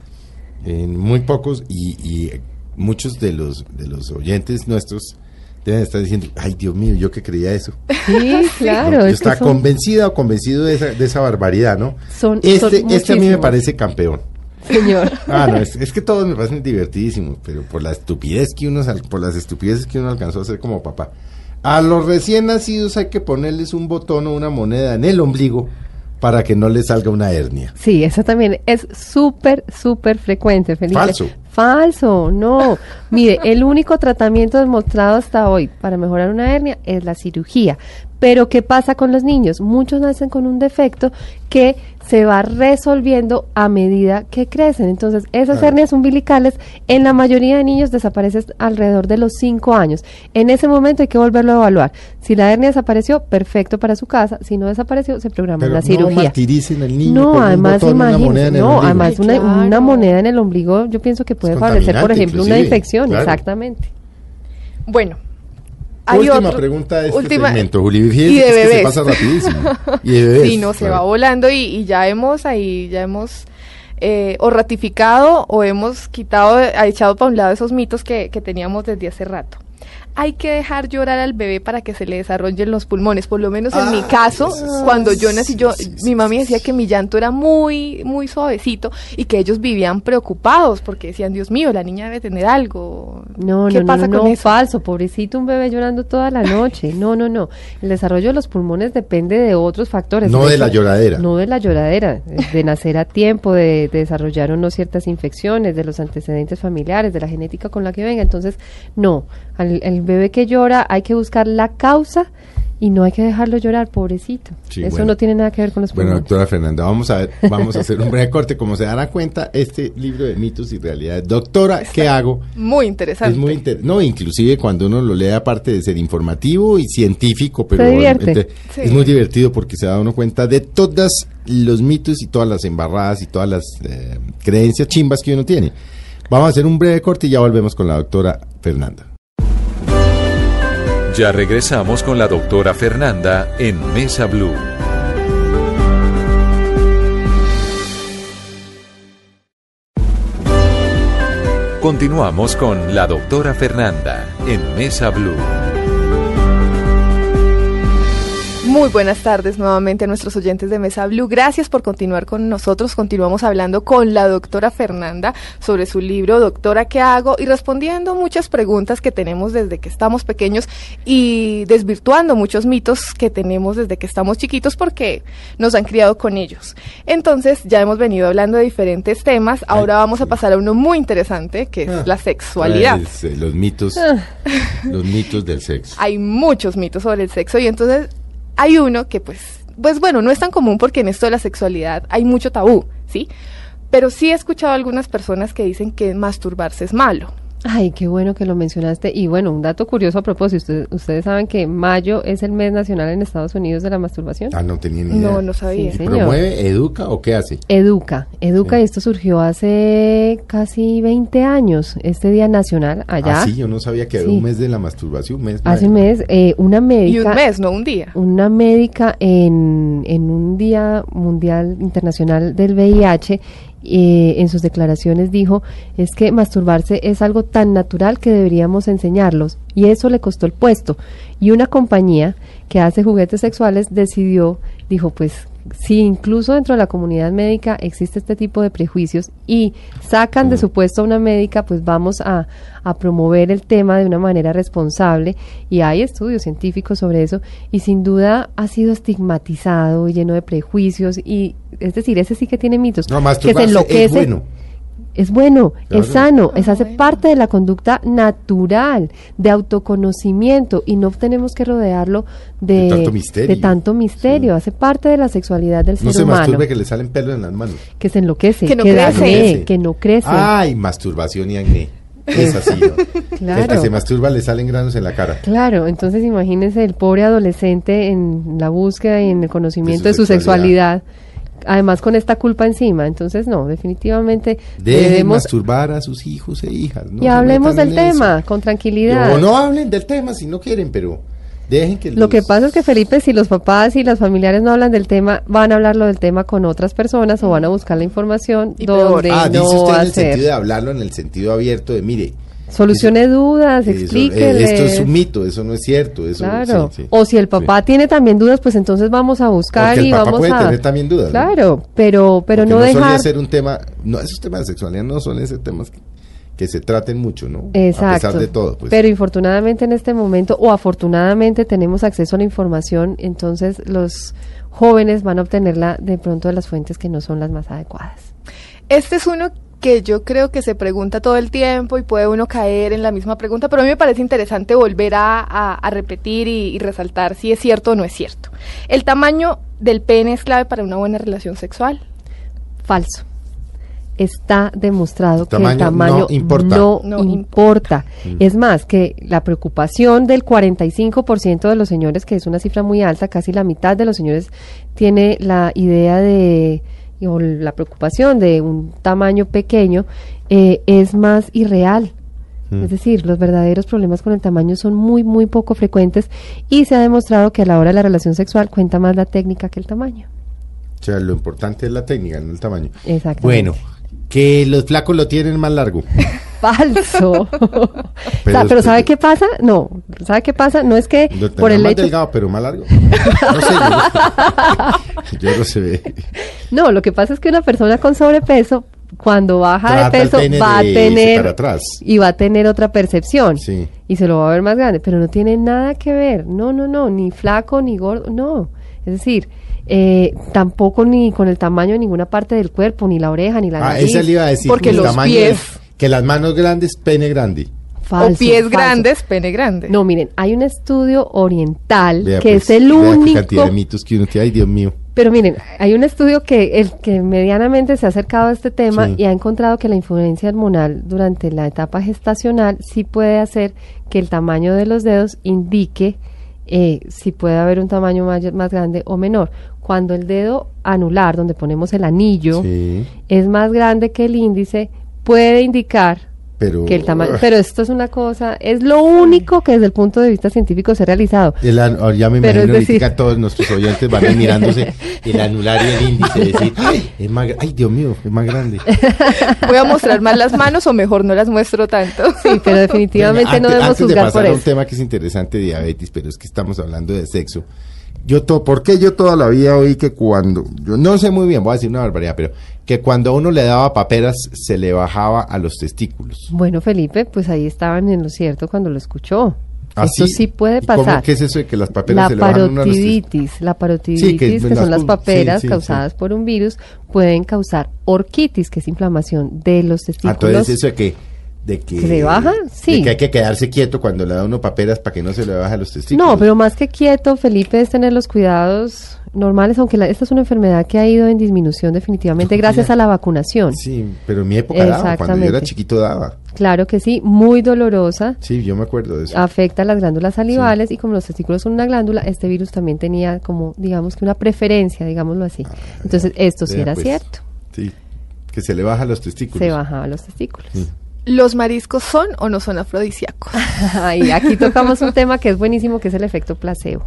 en muy pocos y, y muchos de los, de los oyentes nuestros deben estar diciendo, ay Dios mío, yo que creía eso. [laughs] Sí, claro. ¿no? Yo es que estaba son- convencida o convencido de esa, de esa barbaridad, ¿no? Son- este, son este a mí me parece campeón. Señor. Ah, no, es, es que todos me parecen divertidísimos, pero por la estupidez que uno, por las estupideces que uno alcanzó a hacer como papá. A los recién nacidos hay que ponerles un botón o una moneda en el ombligo para que no les salga una hernia. Sí, eso también es súper, súper frecuente, Felipe. Falso. Falso, no. Mire, el único tratamiento demostrado hasta hoy para mejorar una hernia es la cirugía. Pero ¿qué pasa con los niños? Muchos nacen con un defecto que se va resolviendo a medida que crecen. Entonces, esas Claro. hernias umbilicales en la mayoría de niños desaparecen alrededor de los 5 años. En ese momento hay que volverlo a evaluar. Si la hernia desapareció, perfecto para su casa. Si no desapareció, se programa Pero la no cirugía. martiricen al niño No, un además una moneda en el no, ombligo. además una, Ay, una claro. moneda en el ombligo, yo pienso que puede favorecer, por ejemplo, una infección, claro. exactamente. Bueno. Hay Última otro- pregunta de este última- segmento, Juli. Y de que es que se bebés. pasa rapidísimo. Y de [laughs] bebés. Sí, no, se va volando y, y ya hemos ahí, ya hemos eh, o ratificado o hemos quitado, ha echado para un lado esos mitos que, que teníamos desde hace rato. Hay que dejar llorar al bebé para que se le desarrollen los pulmones. Por lo menos en mi Ah, caso, cuando yo nací, yo, sí, sí, mi mami decía que mi llanto era muy, muy suavecito y que ellos vivían preocupados porque decían, Dios mío, la niña debe tener algo. No, ¿Qué no, pasa no, con no, eso? falso, pobrecito, un bebé llorando toda la noche. No, no, no. El desarrollo de los pulmones depende de otros factores. No de la lloradera. No de la lloradera, de nacer a tiempo, de, de desarrollar o no ciertas infecciones, de los antecedentes familiares, de la genética con la que venga. Entonces, no, al el bebé que llora hay que buscar la causa y no hay que dejarlo llorar, pobrecito. Sí, Eso bueno. no tiene nada que ver con los Bueno, pulmones. doctora Fernanda, vamos a ver, vamos a hacer un breve corte. Como se darán cuenta, este libro de mitos y realidades, doctora, ¿qué hago? Muy interesante. Es muy inter- no, inclusive cuando uno lo lee aparte de ser informativo y científico, pero Se divierte. ente- Sí. es muy divertido porque se da uno cuenta de todos los mitos y todas las embarradas y todas las eh, creencias chimbas que uno tiene. Vamos a hacer un breve corte y ya volvemos con la doctora Fernanda. Ya regresamos con la doctora Fernanda en Mesa Blue. Continuamos con la doctora Fernanda en Mesa Blue. Muy buenas tardes nuevamente a nuestros oyentes de Mesa Blue. Gracias por continuar con nosotros. Continuamos hablando con la doctora Fernanda sobre su libro Doctora, ¿qué hago? Y respondiendo muchas preguntas que tenemos desde que estamos pequeños y desvirtuando muchos mitos que tenemos desde que estamos chiquitos porque nos han criado con ellos. Entonces ya hemos venido hablando de diferentes temas. Ahora vamos a pasar a uno muy interesante que es Ah, la sexualidad. Es, los mitos, los mitos del sexo. hay muchos mitos sobre el sexo y entonces hay uno que pues, pues bueno, no es tan común porque en esto de la sexualidad hay mucho tabú, ¿sí? Pero sí he escuchado a algunas personas que dicen que masturbarse es malo. Ay, qué bueno que lo mencionaste. Y bueno, un dato curioso a propósito. Ustedes, ustedes saben que mayo es el mes nacional en Estados Unidos de la masturbación. Ah, no tenía ni idea. No, no sabía. Sí, ¿Y señor. ¿Promueve, educa o qué hace? Educa, educa Sí. y esto surgió hace casi 20 años, este Día Nacional allá. Ah, sí, yo no sabía que había Sí. un mes de la masturbación. Un mes Hace un mes, eh, una Y médica... un mes, no un día. Una médica en, en un Día Mundial Internacional del VIH, eh, en sus declaraciones dijo, es que masturbarse es algo tan natural que deberíamos enseñarlos. Y eso le costó el puesto. Y una compañía que hace juguetes sexuales decidió, dijo, pues si incluso dentro de la comunidad médica existe este tipo de prejuicios y sacan de su puesto a una médica, pues vamos a, a promover el tema de una manera responsable y hay estudios científicos sobre eso y sin duda ha sido estigmatizado lleno de prejuicios y es decir, ese sí que tiene mitos. No, que se enloquece. es bueno. Es bueno, Claro. es sano, es Ah, hace parte de la conducta natural, de autoconocimiento y no tenemos que rodearlo de, De tanto misterio. de tanto misterio. Sí. Hace parte de la sexualidad del No ser se humano. masturbe que le salen pelos en las manos. Que se enloquece, Que no crece. acné, que no crece. Ay, masturbación y acné. Es así, ¿no? Claro. [laughs] El que se masturba le salen granos en la cara. Claro, entonces imagínense el pobre adolescente en la búsqueda y en el conocimiento De de su su, sexualidad. Además con esta culpa encima. Entonces, no, definitivamente Dejen debemos... masturbar a sus hijos e hijas. no y hablemos del eso. tema, con tranquilidad. O no hablen del tema si no quieren, pero dejen que Lo que pasa es que Felipe, si los papás y los familiares no hablan del tema, van a hablarlo del tema con otras personas o van a buscar la información Y donde Ah, no dice usted en el hacer. sentido de hablarlo en el sentido abierto de, mire, Solucione dudas, eso- explíquele. esto es un mito, eso no es cierto. Eso, Claro. sí, sí. O si el papá tiene también dudas, pues entonces vamos a buscar Porque el y papá vamos puede a. tener también dudas, ¿no? Claro, pero pero Porque no, no dejar. ser un tema, no, esos temas de sexualidad no son esos temas que, que se traten mucho, ¿no? Exacto. A pesar de todo. Pues. Pero infortunadamente en este momento, o afortunadamente tenemos acceso a la información, entonces los jóvenes van a obtenerla de pronto de las fuentes que no son las más adecuadas. Este es uno que yo creo que se pregunta todo el tiempo y puede uno caer en la misma pregunta, pero a mí me parece interesante volver a, a- a repetir y, y resaltar si es cierto o no es cierto. ¿El tamaño del pene es clave para una buena relación sexual? Falso. Está demostrado que Tamaño el no tamaño importa. no, No importa. Es más, que la preocupación del 45% de los señores, que es una cifra muy alta, casi la mitad de los señores tiene la idea de, o la preocupación de un tamaño pequeño, eh, es más irreal. Es decir, los verdaderos problemas con el tamaño son muy, muy poco frecuentes y se ha demostrado que a la hora de la relación sexual cuenta más la técnica que el tamaño. O sea, lo importante es la técnica, no el tamaño. Exactamente. Bueno, que los flacos lo tienen más largo. [laughs] Falso. [laughs] [laughs] pero, ¿sabe qué pasa? No, ¿sabe qué pasa? No es que Lo por el más hecho... delgado, pero más largo. No sé, yo, yo no sé. No, lo que pasa es que una persona con sobrepeso, cuando baja Trata de peso, va a tener... atrás. Y va a tener otra percepción. Sí. Y se lo va a ver más grande, pero no tiene nada que ver. No, no, no, ni flaco, ni gordo, no. Es decir, eh, tampoco ni con el tamaño de ninguna parte del cuerpo, ni la oreja, ni la Ah, nariz. esa le iba a decir. Porque el los tamaño pies. de- que las manos grandes, pene grande. Falso, o pies falso. grandes, pene grande. No, miren, hay un estudio oriental Vea, que pues, es el único... cantidad de mitos que uno tiene. Ay, Dios mío. Pero miren, hay un estudio que el que medianamente se ha acercado a este tema Sí. y ha encontrado que la influencia hormonal durante la etapa gestacional sí puede hacer que el tamaño de los dedos indique eh, si puede haber un tamaño mayor- más grande o menor. Cuando el dedo anular, donde ponemos el anillo, Sí, es más grande que el índice, puede indicar pero. que el tamaño. Pero esto es una cosa, es lo único que desde el punto de vista científico se ha realizado. El an- ya me Pero imagino decir- ahorita todos nuestros oyentes van a ir [laughs] mirándose el anular y el índice y decir, ay, es más, ay, Dios mío, es más grande. [laughs] ¿Voy a mostrar más las manos o mejor no las muestro tanto? Sí, pero definitivamente Venga, no antes- debemos antes de juzgar pasar por a un eso. tema que es interesante, diabetes, pero es que estamos hablando de sexo. Yo to, ¿Por qué yo toda la vida oí que cuando, yo no sé muy bien, voy a decir una barbaridad, pero que cuando a uno le daba paperas se le bajaba a los testículos? Bueno, Felipe, pues ahí estaban en lo cierto cuando lo escuchó. ¿Ah, Eso sí puede ¿Y cómo- pasar. ¿Qué es eso de que las paperas La se le bajan parotiditis, la parotiditis, Sí, que que, las son las paperas sí, sí, causadas por un virus, pueden causar orquitis, que es inflamación de los Ah, testículos. entonces eso de que... De que, ¿Se le baja? Sí. De que hay que quedarse quieto cuando le da uno paperas para que no se le baje a los testículos. No, pero más que quieto, Felipe, es tener los cuidados normales, aunque la- esta es una enfermedad que ha ido en disminución definitivamente gracias a la vacunación. Sí, pero en mi época daba, cuando yo era chiquito daba. Claro que sí, muy dolorosa, Sí, yo me acuerdo de eso. afecta las glándulas salivales y como los testículos son una glándula, este virus también tenía como, digamos que una preferencia, digámoslo así. Entonces, esto sí era pues, cierto, Sí, que se le baja a los testículos. se bajaba los testículos. Sí. ¿Los mariscos son o no son afrodisíacos? [laughs] y aquí tocamos un tema que es buenísimo, que es el efecto placebo.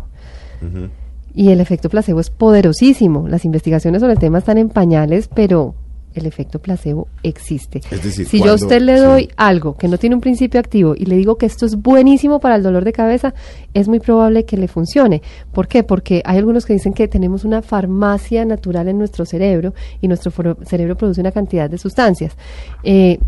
Y el efecto placebo es poderosísimo. Las investigaciones sobre el tema están en pañales, pero el efecto placebo existe. Es decir, si yo a usted le sí. doy algo que no tiene un principio activo y le digo que esto es buenísimo para el dolor de cabeza, es muy probable que le funcione. ¿Por qué? Porque hay algunos que dicen que tenemos una farmacia natural en nuestro cerebro y nuestro cerebro produce una cantidad de sustancias. Eh,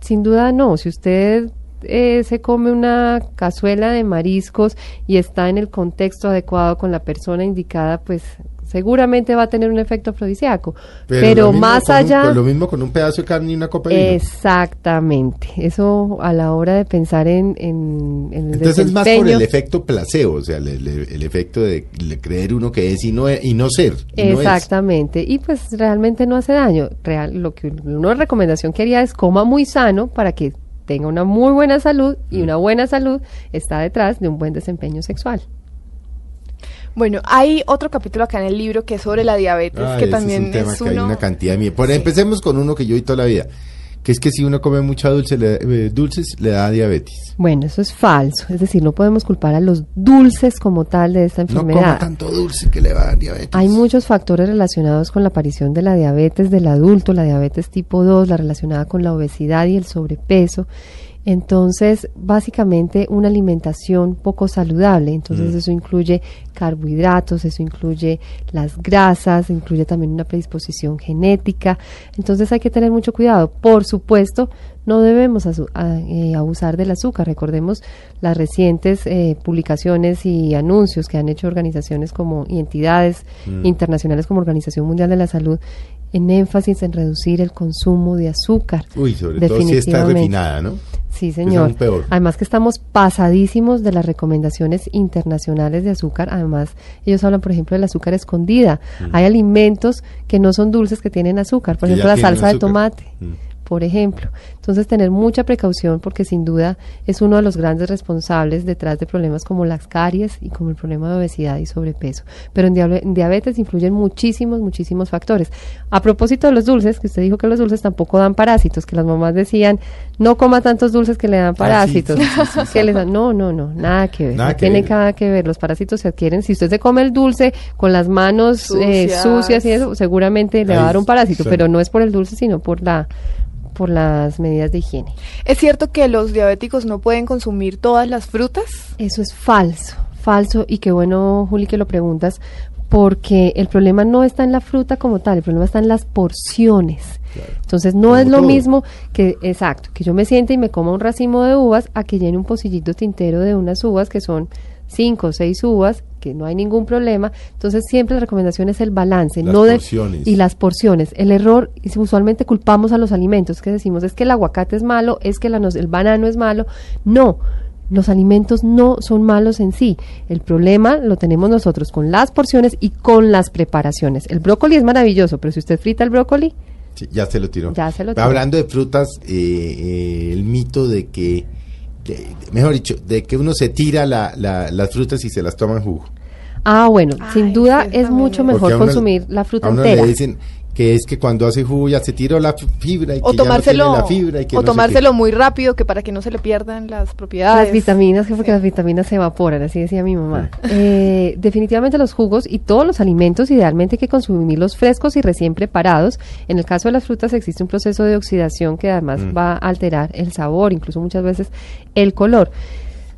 sin duda no, si usted eh, se come una cazuela de mariscos y está en el contexto adecuado con la persona indicada, pues seguramente va a tener un efecto afrodisíaco. Pero, más un- allá... pues lo mismo con un pedazo de carne y una copa de vino. Exactamente. Eso a la hora de pensar en, en, en el Entonces es más por el efecto placebo, o sea, le- le- el efecto de creer uno que es y no, y no ser. y no es. Exactamente. Y pues realmente no hace daño. Real, lo que una recomendación que haría es coma muy sano para que tenga una muy buena salud Mm. y una buena salud está detrás de un buen desempeño sexual. Bueno, hay otro capítulo acá en el libro que es sobre la diabetes, Ay, que también es un tema es que hay una cantidad de mie- Por, Sí. Empecemos con uno que yo oí toda la vida, que es que si uno come mucha dulce, le- eh, dulces, le da diabetes. Bueno, eso es falso. Es decir, no podemos culpar a los dulces como tal de esta No enfermedad. coma tanto dulce que le va a dar diabetes. Hay muchos factores relacionados con la aparición de la diabetes del adulto, la diabetes tipo 2, la relacionada con la obesidad y el sobrepeso. Entonces, básicamente una alimentación poco saludable. Entonces, Mm. eso incluye carbohidratos, eso incluye las grasas, incluye también una predisposición genética. Entonces, hay que tener mucho cuidado. Por supuesto, no debemos a- eh, abusar del azúcar. Recordemos las recientes eh, publicaciones y anuncios que han hecho organizaciones como y entidades Mm. internacionales como Organización Mundial de la Salud en énfasis en reducir el consumo de azúcar. Uy, sobre todo si está refinada, ¿no? Sí, es señor. peor. Además que estamos pasadísimos de las recomendaciones internacionales de azúcar. Además, ellos hablan, por ejemplo, del azúcar escondida. Hay alimentos que no son dulces que tienen azúcar. Por Mm. Que ejemplo, la salsa de tomate. Mm. Por ejemplo. Entonces, tener mucha precaución porque sin duda es uno de los grandes responsables detrás de problemas como las caries y como el problema de obesidad y sobrepeso. Pero en, diabe- en diabetes influyen muchísimos, muchísimos factores. A propósito de los dulces, que usted dijo que los dulces tampoco dan parásitos, que las mamás decían, no coma tantos dulces que le dan Ah, sí, parásitos. sí, sí, sí, [laughs] que sí. les dan- no, no, no, nada que ver. Nada no que tiene ver. nada que ver. Los parásitos se adquieren. Si usted se come el dulce con las manos eh, Sucias. y eso, seguramente le va a dar un parásito, pero no es por el dulce, sino por la por las medidas de higiene. ¿Es cierto que los diabéticos no pueden consumir todas las frutas? Eso es falso, falso y qué bueno, Juli, que lo preguntas, porque el problema no está en la fruta como tal, el problema está en las porciones. Entonces no Como es lo todo. mismo que, exacto, que yo me siente y me coma un racimo de uvas a que llene un pocillito tintero de unas uvas que son cinco o seis uvas, no hay ningún problema. Entonces siempre la recomendación es el balance, Las no de y las porciones. El error, usualmente culpamos a los alimentos, que decimos es que el aguacate es malo, es que la el banano es malo. No, los alimentos no son malos en sí. El problema lo tenemos nosotros con las porciones y con las preparaciones. El brócoli es maravilloso, pero si usted frita el brócoli, Sí, ya se lo tiró. Ya se lo tiró. Hablando de frutas, eh, eh, el mito de que, de- mejor dicho, de que uno se tira la- la- las frutas y se las toma en jugo. Ah, bueno, Ay, sin duda es también mucho mejor uno- consumir la fruta a uno entera. le dicen que es que cuando hace jugo ya se tiró la fibra y que O ya no tomárselo, tiene la fibra y que o no tomárselo muy rápido que para que no se le pierdan las propiedades. Las vitaminas, que porque las vitaminas se evaporan, así decía mi mamá. Eh, definitivamente los jugos y todos los alimentos, idealmente hay que consumirlos frescos y recién preparados. En el caso de las frutas existe un proceso de oxidación que además Mm. va a alterar el sabor, incluso muchas veces el color.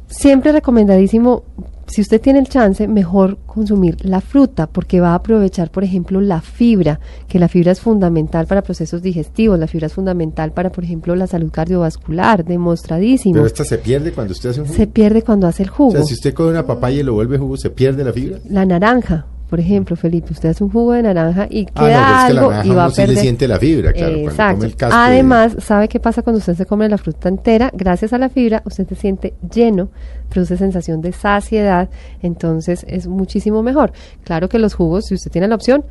Siempre recomendadísimo, si usted tiene el chance, mejor consumir la fruta, porque va a aprovechar, por ejemplo, la fibra, que la fibra es fundamental para procesos digestivos, la fibra es fundamental para, por ejemplo, la salud cardiovascular, demostradísimo Pero esta se pierde cuando usted hace un jugo. se pierde cuando hace el o jugo. sea, si usted coge una papaya y lo vuelve jugo, ¿se pierde la fibra? La naranja, por ejemplo, Felipe, usted hace un jugo de naranja y Ah, no, queda pero es que la algo naranja y va a sí le perder. siente la fibra, claro, cuando Exacto. come el casco de- Además, ¿sabe qué pasa cuando usted se come la fruta entera? Gracias a la fibra, usted se siente lleno, produce sensación de saciedad, entonces es muchísimo mejor. Claro que los jugos, si usted tiene la opción,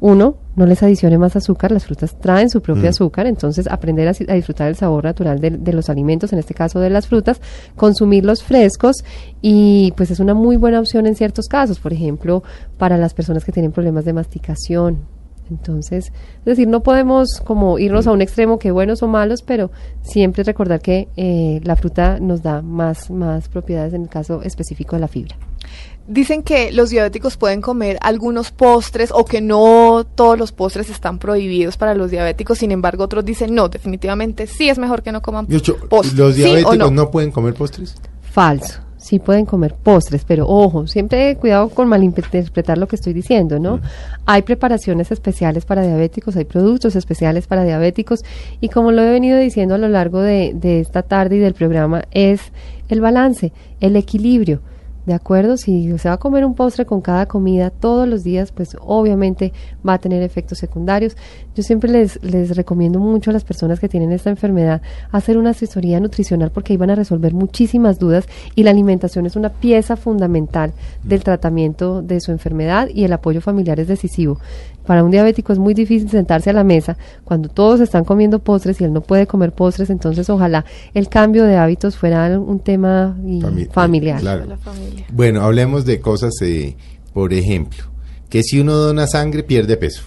uno, no les adicione más azúcar, las frutas traen su propio Mm. azúcar, entonces aprender a, disfrutar el sabor natural de, de los alimentos, en este caso de las frutas, consumirlos frescos y pues es una muy buena opción en ciertos casos, por ejemplo, para las personas que tienen problemas de masticación. Entonces, es decir, no podemos como irnos a un extremo que buenos o malos, pero siempre recordar que eh, la fruta nos da más, más propiedades en el caso específico de la fibra. Dicen que los diabéticos pueden comer algunos postres o que no todos los postres están prohibidos para los diabéticos. Sin embargo, otros dicen no, definitivamente sí es mejor que no coman Y ocho, postres. ¿Los ¿Sí o diabéticos no? no? pueden comer postres? Falso. Sí pueden comer postres, pero ojo, siempre cuidado con malinterpretar lo que estoy diciendo, ¿no? Hay preparaciones especiales para diabéticos, hay productos especiales para diabéticos y como lo he venido diciendo a lo largo de, de esta tarde y del programa, es el balance, el equilibrio. ¿De acuerdo? Si se va a comer un postre con cada comida todos los días, pues obviamente va a tener efectos secundarios. Yo siempre les, les recomiendo mucho a las personas que tienen esta enfermedad hacer una asesoría nutricional porque ahí van a resolver muchísimas dudas y la alimentación es una pieza fundamental del tratamiento de su enfermedad y el apoyo familiar es decisivo. Para un diabético es muy difícil sentarse a la mesa cuando todos están comiendo postres y él no puede comer postres, entonces ojalá el cambio de hábitos fuera un tema familiar. claro. La familia. Bueno, hablemos de cosas, eh, por ejemplo, que si uno dona sangre pierde peso.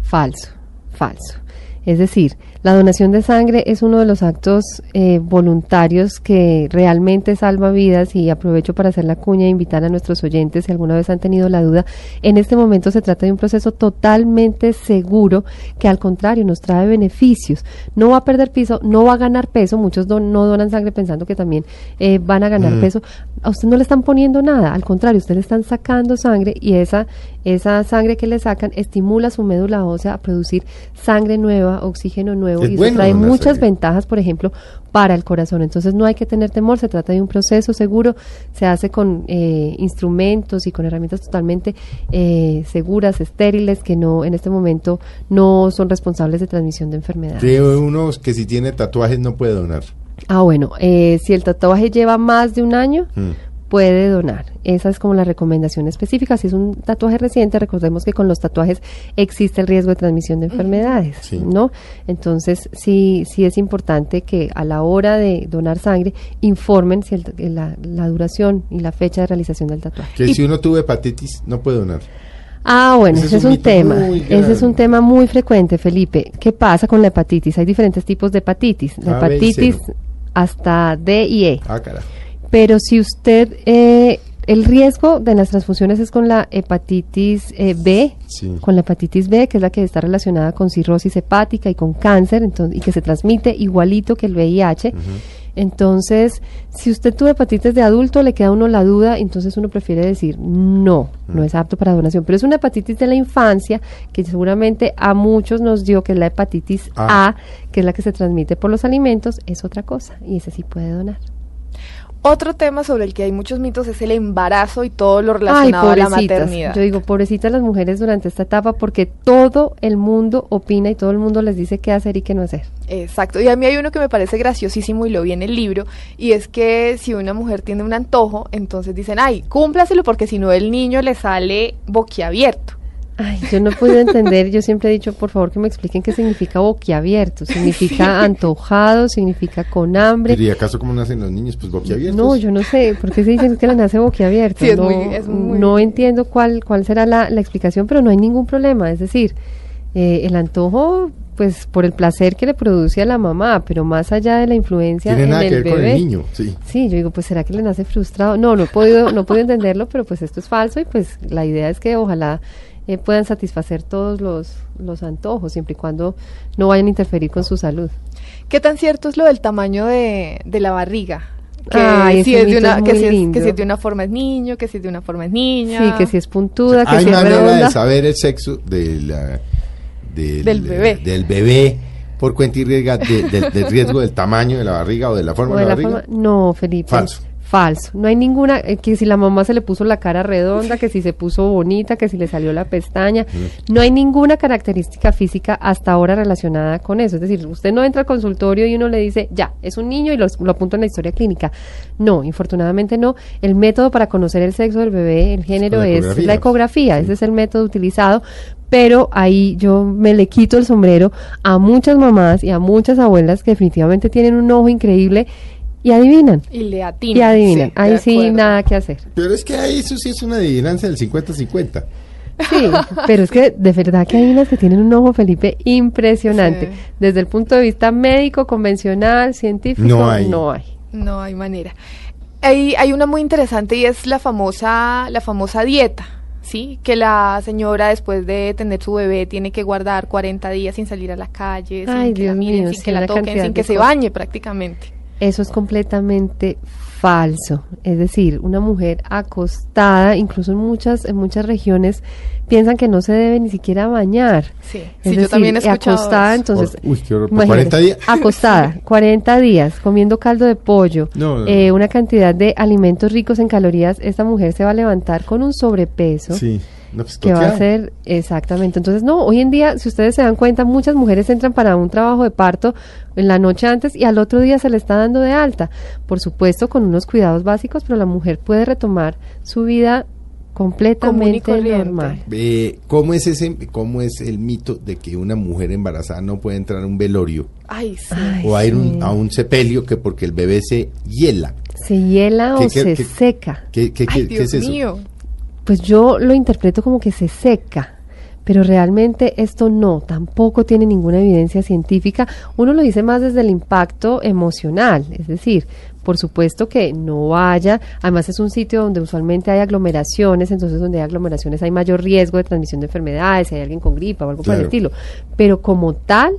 Falso, falso. Es decir, la donación de sangre es uno de los actos eh, voluntarios que realmente salva vidas y aprovecho para hacer la cuña e invitar a nuestros oyentes, si alguna vez han tenido la duda, en este momento se trata de un proceso totalmente seguro que al contrario nos trae beneficios. No va a perder piso, no va a ganar peso, muchos no donan sangre pensando que también eh, van a ganar mm. peso. A usted no le están poniendo nada, al contrario, usted le están sacando sangre y esa, esa sangre que le sacan estimula su médula ósea a producir sangre nueva, oxígeno nuevo y eso trae muchas ventajas, por ejemplo, para el corazón. Entonces no hay que tener temor, se trata de un proceso seguro, se hace con eh, instrumentos y con herramientas totalmente eh, seguras, estériles, que no en este momento no son responsables de transmisión de enfermedades. Creo unos que si tiene tatuajes no puede donar. Ah, bueno, eh, si el tatuaje lleva más de un año, mm puede donar. Esa es como la recomendación específica. Si es un tatuaje reciente, recordemos que con los tatuajes existe el riesgo de transmisión de enfermedades, ¿no? Entonces, sí, sí es importante que a la hora de donar sangre informen si la, duración y la fecha de realización del tatuaje. Que si uno tuvo hepatitis, no puede donar. Ah, bueno, ese, es un, tema. Ese es un tema muy frecuente, Felipe. ¿Qué pasa con la hepatitis? Hay diferentes tipos de hepatitis. La hepatitis hasta D y E. Ah, carajo. Pero si usted, eh, el riesgo de las transfusiones es con la hepatitis eh, B, con la hepatitis B, que es la que está relacionada con cirrosis hepática y con cáncer, entonces, y que se transmite igualito que el VIH. Entonces, si usted tuvo hepatitis de adulto, le queda a uno la duda, entonces uno prefiere decir no, no es apto para donación. Pero es una hepatitis de la infancia que seguramente a muchos nos dio, que es la hepatitis A, A que es la que se transmite por los alimentos, es otra cosa y ese sí puede donar. Otro tema sobre el que hay muchos mitos es el embarazo y todo lo relacionado a la maternidad. Yo digo, pobrecitas las mujeres durante esta etapa porque todo el mundo opina y todo el mundo les dice qué hacer y qué no hacer. Exacto. Y a mí hay uno que me parece graciosísimo y lo vi en el libro y es que si una mujer tiene un antojo, entonces dicen, ay, cúmplaselo porque si no el niño le sale boquiabierto. Ay, yo no puedo entender, yo siempre he dicho, por favor, que me expliquen qué significa boquiabierto. ¿Significa antojado? ¿Significa con hambre? ¿Y acaso cómo nacen los niños? Pues boquiabiertos. No, yo no sé, ¿por qué se dicen que le nace boquiabierto? no, no entiendo cuál, cuál será la, explicación, pero no hay ningún problema. Es decir, eh, el antojo, pues por el placer que le produce a la mamá, pero más allá de la influencia Tiene nada que ver con el niño, sí. Sí, yo digo, pues será que le nace frustrado. No, no he podido, no he podido entenderlo, pero pues esto es falso y pues la idea es que ojalá eh, puedan satisfacer todos los, los antojos, siempre y cuando no vayan a interferir con su salud. ¿Qué tan cierto es lo del tamaño de, de la barriga? Que, si es de una, que, si que si de una forma es niño, que si de una forma es niña. Sí, que si es puntuda, que hay si es redonda. de saber el sexo de la, del, bebé. Del bebé por cuenta y riesgo del riesgo del tamaño de la barriga o de la forma de, la, barriga. no, Felipe. Falso. Falso. No hay ninguna, eh, que si la mamá se le puso la cara redonda, que si se puso bonita, que si le salió la pestaña. No hay ninguna característica física hasta ahora relacionada con eso. Es decir, usted no entra al consultorio y uno le dice, ya, es un niño y lo, lo apunta en la historia clínica. No, infortunadamente no. El método para conocer el sexo del bebé, el género, es la ecografía. Ese es el método utilizado pero ahí yo me le quito el sombrero a muchas mamás y a muchas abuelas que definitivamente tienen un ojo increíble y adivinan. Y le atinan. Y adivinan. ahí sí, nada que hacer. Pero es que ahí eso sí es una adivinancia del 50-50. Sí, pero es que de verdad que hay unas que tienen un ojo, Felipe, impresionante. Desde el punto de vista médico, convencional, científico, no hay. No hay, no hay manera. Hay, hay una muy interesante y es la famosa, la famosa dieta. ¿sí? Que la señora después de tener su bebé tiene que guardar 40 días sin salir a la calle, sin que la miren, sin que la toquen, sin que se bañe prácticamente. Eso es completamente falso. Es decir, una mujer acostada, incluso en muchas, en muchas regiones, piensan que no se debe ni siquiera bañar. Sí, sí yo también he escuchado acostada, entonces, uy, qué horror. 40 días. Acostada, [laughs] 40 días, comiendo caldo de pollo, eh, una cantidad de alimentos ricos en calorías, esta mujer se va a levantar con un sobrepeso. Sí pues, que va a ser exactamente. Entonces, no, hoy en día, si ustedes se dan cuenta, muchas mujeres entran para un trabajo de parto en la noche antes y al otro día se le está dando de alta. Por supuesto, con unos cuidados básicos, pero la mujer puede retomar su vida completamente normal. ¿Cómo es ese cómo es el mito de que una mujer embarazada no puede entrar a un velorio? Ay, sí. o a ir a un sepelio que porque el bebé se hiela. Se hiela o se seca. ¿Qué, qué, Ay, Dios es eso? Mío pues yo lo interpreto como que se seca. pero realmente esto no, tampoco tiene ninguna evidencia científica. Uno lo dice más desde el impacto emocional, es decir, por supuesto que no vaya, además es un sitio donde usualmente hay aglomeraciones, entonces donde hay aglomeraciones hay mayor riesgo de transmisión de enfermedades, si hay alguien con gripa o algo por el estilo, pero como tal,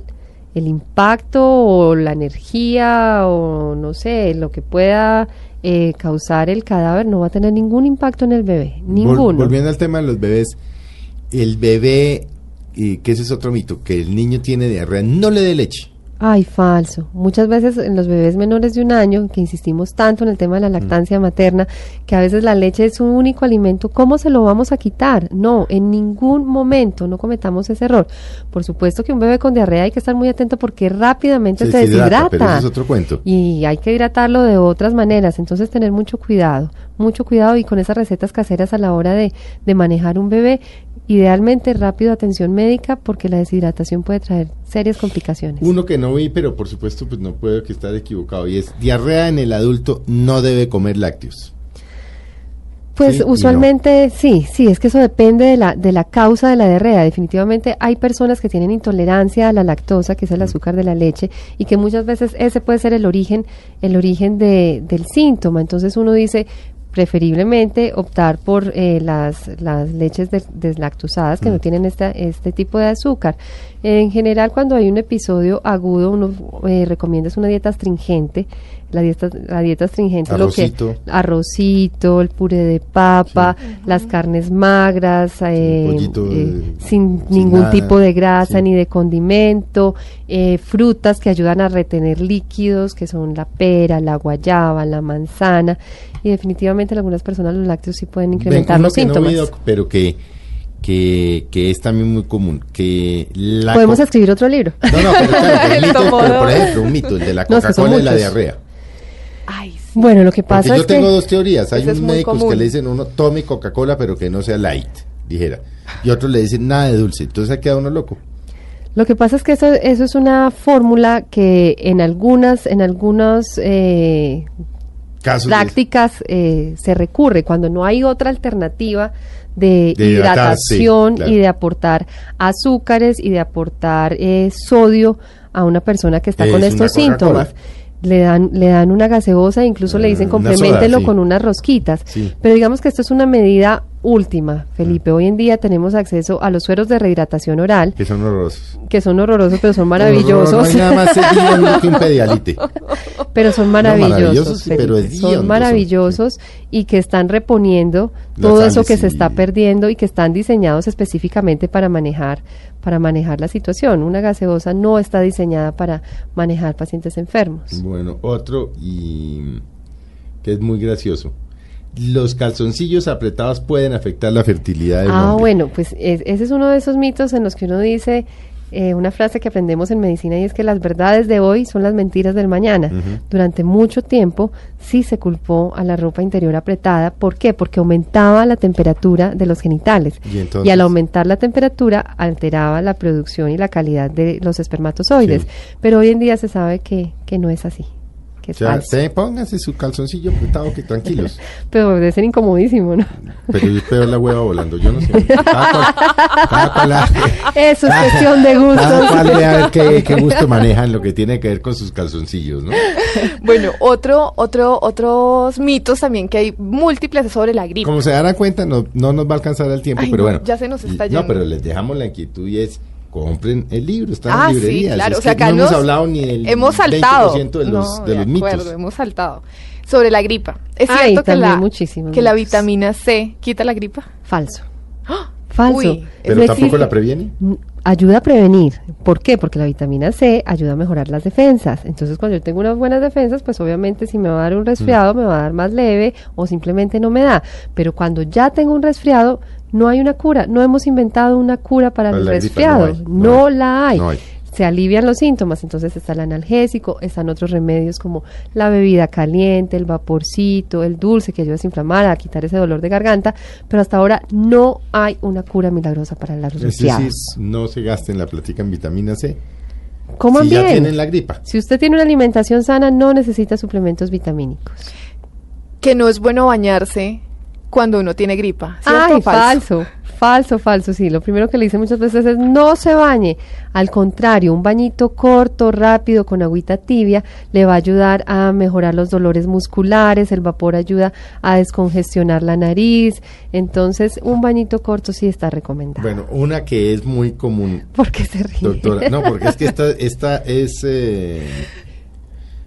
el impacto o la energía o no sé, lo que pueda eh, causar el cadáver no va a tener ningún impacto en el bebé, ninguno. volviendo al tema de los bebés, el bebé, y que ese es otro mito, que el niño tiene diarrea, no le dé leche. Ay, falso. Muchas veces en los bebés menores de un año, que insistimos tanto en el tema de la lactancia materna, que a veces la leche es su único alimento, ¿cómo se lo vamos a quitar? No, en ningún momento no cometamos ese error. Por supuesto que un bebé con diarrea hay que estar muy atento porque rápidamente se, deshidrata. pero ese es otro cuento. Y hay que hidratarlo de otras maneras, entonces tener mucho cuidado, mucho cuidado y con esas recetas caseras a la hora de, de manejar un bebé, idealmente rápido atención médica porque la deshidratación puede traer serias complicaciones. Uno que no vi, pero por supuesto pues no puedo que estar equivocado, y es diarrea en el adulto no debe comer lácteos. Pues Sí y no. usualmente sí, sí, es que eso depende de la, de la causa de la diarrea. Definitivamente hay personas que tienen intolerancia a la lactosa, que es el azúcar de la leche, y que muchas veces ese puede ser el origen, el origen de, del síntoma. Entonces uno dice preferiblemente optar por eh, las, las leches des- deslactosadas que no tienen esta, este tipo de azúcar. En general, cuando hay un episodio agudo, uno eh, recomienda una dieta astringente. La dieta, la dieta astringente lo Arrocito. que arrocito, el puré de papa, las carnes magras, eh, pollito, eh, sin, sin ningún nada, tipo de grasa sí. ni de condimento, eh, frutas que ayudan a retener líquidos, que son la pera, la guayaba, la manzana, y definitivamente en algunas personas los lácteos sí pueden incrementar Ven, los que no síntomas. pero que, que, que es también muy común, que la Podemos escribir otro libro. No, no, pero, claro, pero [laughs] mito, pero por ejemplo, un mito, el de la No, es que son Coca-Cola y la diarrea. Ay, sí. Bueno, lo que Porque pasa yo es tengo que dos teorías. Hay unos médicos que común. le dicen uno tome Coca-Cola pero que no sea light, dijera. Y otros le dicen nada de dulce. Entonces ha quedado uno loco. Lo que pasa es que eso, eso es una fórmula que en algunas, en algunos eh, Casos de- prácticas eh, se recurre cuando no hay otra alternativa de, De hidratar, sí, hidratación claro. y de aportar azúcares y de aportar eh, sodio a una persona que está Es con estos síntomas. Le dan, le dan una gaseosa e incluso le Ah, dicen una soda, compleméntelo sí. con unas rosquitas. Sí. Pero digamos que esto es una medida última, Felipe. Hoy en día tenemos acceso a los sueros de rehidratación oral, que son horrorosos. que son horrorosos, pero son No, maravillosos. No, hay nada más hediondo que un pedialite. [laughs] pero son maravillosos, maravillosos, pero Felipe, hediondos son, son maravillosos y que están reponiendo todo eso que se está perdiendo y que están diseñados específicamente para manejar para manejar la situación. Una gaseosa no está diseñada para manejar pacientes enfermos. Bueno, otro y que es muy gracioso. Los calzoncillos apretados pueden afectar la fertilidad del Ah, hombre. bueno, pues es- ese es uno de esos mitos en los que uno dice eh, una frase que aprendemos en medicina y es que las verdades de hoy son las mentiras del mañana. Durante mucho tiempo sí se culpó a la ropa interior apretada. ¿Por qué? Porque aumentaba la temperatura de los genitales. Y al aumentar la temperatura alteraba la producción y la calidad de los espermatozoides. Sí. Pero hoy en día se sabe que, que no es así. Sea, falso. te póngase su calzoncillo apretado que tranquilos. [laughs] Pero debe ser incomodísimo, ¿no? Pero es peor la hueva volando, yo no sé. [laughs] Cada cual, cada cual ha- Eso es cuestión de cada gustos. cual ve a ver qué, qué gusto manejan lo que tiene que ver con sus calzoncillos, ¿no? [laughs] Bueno, otro, otro, otros mitos también que hay múltiples sobre la gripe. Como se darán cuenta, no, no nos va a alcanzar el tiempo, Ay, pero no, bueno. ya se nos está No, yendo. pero les dejamos la inquietud y es, compren el libro, está Ah, en sí, librerías. claro. Es O sea, que acá no hemos hablado ni del hemos saltado 20% de los, No, de los acuerdo, mitos. hemos saltado sobre la gripa. Es Ay, cierto que la que la vitamina C quita la gripa. Falso. Falso. Uy, Pero Es tampoco decir, la previene. Mm, Ayuda a prevenir. ¿Por qué? Porque la vitamina C ayuda a mejorar las defensas. Entonces, cuando yo tengo unas buenas defensas, pues obviamente si me va a dar un resfriado, Mm. me va a dar más leve o simplemente no me da. Pero cuando ya tengo un resfriado, no hay una cura. No hemos inventado una cura para, Para el la gripa, resfriado. no hay, No, no hay, la hay. no hay. Se alivian los síntomas, entonces está el analgésico, están otros remedios como la bebida caliente, el vaporcito, el dulce que ayuda a desinflamar, a quitar ese dolor de garganta, pero hasta ahora no hay una cura milagrosa para los Es resfriados. no se gasten la platica en vitamina C. Coman si ya tienen la gripa. Si usted tiene una alimentación sana, no necesita suplementos vitamínicos. Que no es bueno bañarse cuando uno tiene gripa. ¿cierto Ay, falso, Falso, falso, sí. Lo primero que le dicen muchas veces es no se bañe. Al contrario, un bañito corto, rápido, con agüita tibia, le va a ayudar a mejorar los dolores musculares. El vapor ayuda a descongestionar la nariz. Entonces, un bañito corto sí está recomendado. Bueno, una que es muy común. ¿Por qué se ríe? Doctora, no, porque es que esta, esta es, eh,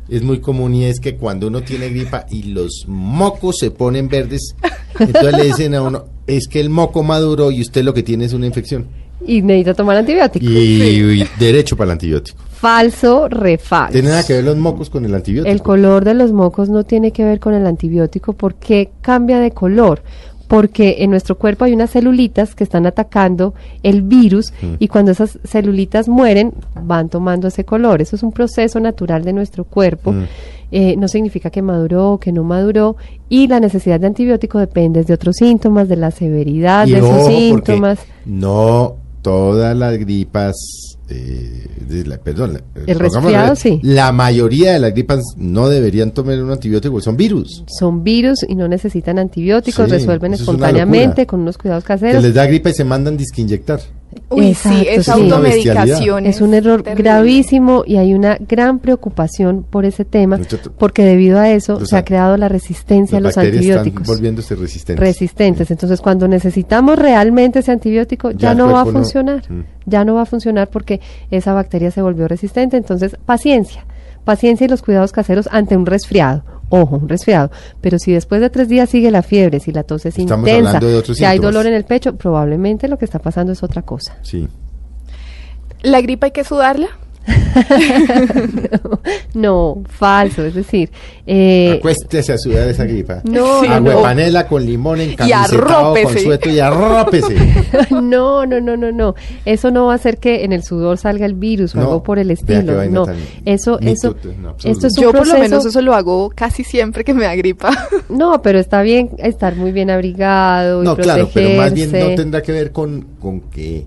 es muy común y es que cuando uno tiene gripa y los mocos se ponen verdes, entonces le dicen a uno, es que el moco maduró y usted lo que tiene es una infección. Y necesita tomar antibiótico. Y, y derecho para el antibiótico. Falso, refalso. ¿Tiene nada que ver los mocos con el antibiótico? El color de los mocos no tiene que ver con el antibiótico. ¿Por qué cambia de color? Porque en nuestro cuerpo hay unas celulitas que están atacando el virus Mm. y cuando esas celulitas mueren van tomando ese color. Eso es un proceso natural de nuestro cuerpo. Mm. Eh, no significa que maduró o que no maduró y la necesidad de antibiótico depende de otros síntomas, de la severidad Y de esos síntomas. No todas las gripas, eh, de la- perdón, la- El resfriado, sí. La mayoría de las gripas no deberían tomar un antibiótico, son virus. Son virus y no necesitan antibióticos, Sí, resuelven es espontáneamente locura. con unos cuidados Que caseros. les da gripa y se mandan disque inyectar. Uy, Exacto, sí, esa sí. automedicación Es un error terrible. gravísimo y hay una gran preocupación por ese tema, porque debido a eso Los se ha creado la resistencia a los antibióticos. están volviéndose resistentes. Resistentes. Entonces, cuando necesitamos realmente ese antibiótico, Ya ya, no va a cuerpo no- funcionar. Mm. Ya no va a funcionar porque esa bacteria se volvió resistente. Entonces, paciencia. Paciencia y los cuidados caseros ante un resfriado. Ojo, un resfriado. Pero si después de tres días sigue la fiebre, si la tos es Estamos intensa, si hay dolor en el pecho, probablemente lo que está pasando es otra cosa. Sí. ¿La gripa hay que sudarla? [laughs] no, falso. Es decir, eh, Acuéstese a sudar esa gripa. No, Sí, no, Agua de no. panela con limón en con sueto y arrópese. [laughs] no, no, no, no, no. Eso no va a hacer que en el sudor salga el virus o No, algo por el estilo. No, eso, mito, eso, no, absurdo. esto es un Yo por lo proceso- menos eso lo hago casi siempre que me da gripa. [laughs] No, pero está bien estar muy bien abrigado y No, claro, pero más bien no tendrá que ver con, con que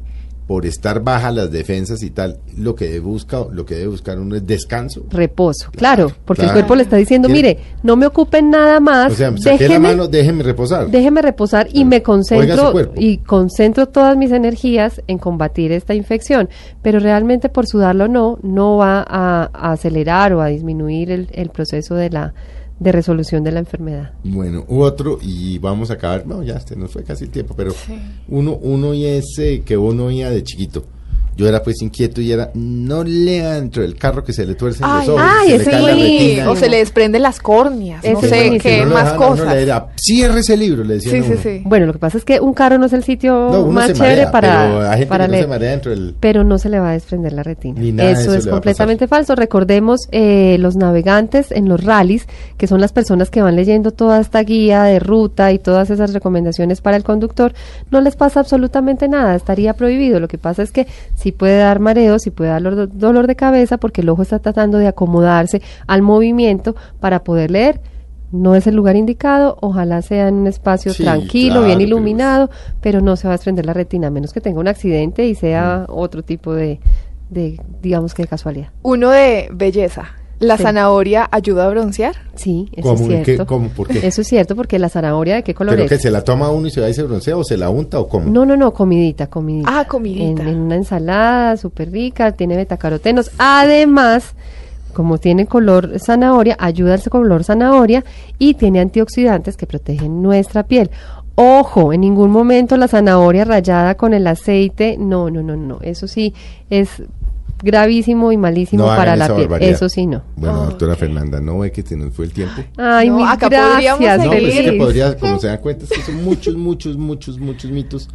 por estar bajas las defensas y tal, lo que debe buscar, lo que debe buscar uno es descanso. Reposo, claro, porque Claro. el cuerpo le está diciendo, mire, no me ocupen nada más, O sea, saqué la déjeme, mano, déjeme reposar. déjeme reposar y me concentro y concentro todas mis energías en combatir esta infección. Pero realmente por sudarlo no, no va a, a acelerar o a disminuir el, el proceso de la de resolución de la enfermedad. Bueno, otro, y vamos a acabar, no, ya se nos fue casi el tiempo, pero uno, uno y ese que uno oía de chiquito. Yo era pues inquieto y era, no lea dentro del carro que se le tuercen Ay, los ojos, ay, se le retina. o se le desprenden las córneas, Ese no sé qué no más cosas. leer, "Ah, cierre ese libro, le decían Sí, sí, sí. Bueno, lo que pasa es que un carro no es el sitio No, uno más se chévere marea, para, pero hay gente para que no leer. se marea dentro del... pero no se le va a desprender la retina. Ni nada de eso, eso es completamente falso. Recordemos eh, los navegantes en los rallies, que son las personas que van leyendo toda esta guía de ruta y todas esas recomendaciones para el conductor, no les pasa absolutamente nada, estaría prohibido. Lo que pasa es que sí puede dar mareo, sí puede dar dolor- dolor de cabeza porque el ojo está tratando de acomodarse al movimiento para poder leer. No es el lugar indicado, ojalá sea en un espacio Sí, tranquilo, claro, bien pero- iluminado, pero no se va a desprender la retina, a menos que tenga un accidente y sea otro tipo de, de, digamos que de casualidad. Uno de belleza. ¿La Sí. zanahoria ayuda a broncear? Sí, eso ¿Cómo? es cierto. ¿Cómo? ¿Por qué? Eso es cierto, porque la zanahoria, ¿de qué color ¿Pero es? que se la toma uno y se va y se broncea o se la unta o cómo? No, no, no, comidita, comidita. Ah, comidita. En, en una ensalada súper rica, tiene betacarotenos. Además, como tiene color zanahoria, ayuda al color zanahoria y tiene antioxidantes que protegen nuestra piel. Ojo, en ningún momento la zanahoria rallada con el aceite, no, no, no, no, eso sí es gravísimo y malísimo No para la piel. barbaridad. Eso sí no. Bueno, Ah, doctora. Fernanda, no ve que se nos fue el tiempo. Ay, No, mil acá podríamos gracias, No, pues es que podría, como se dan cuenta, es que son muchos, muchos, muchos, muchos mitos.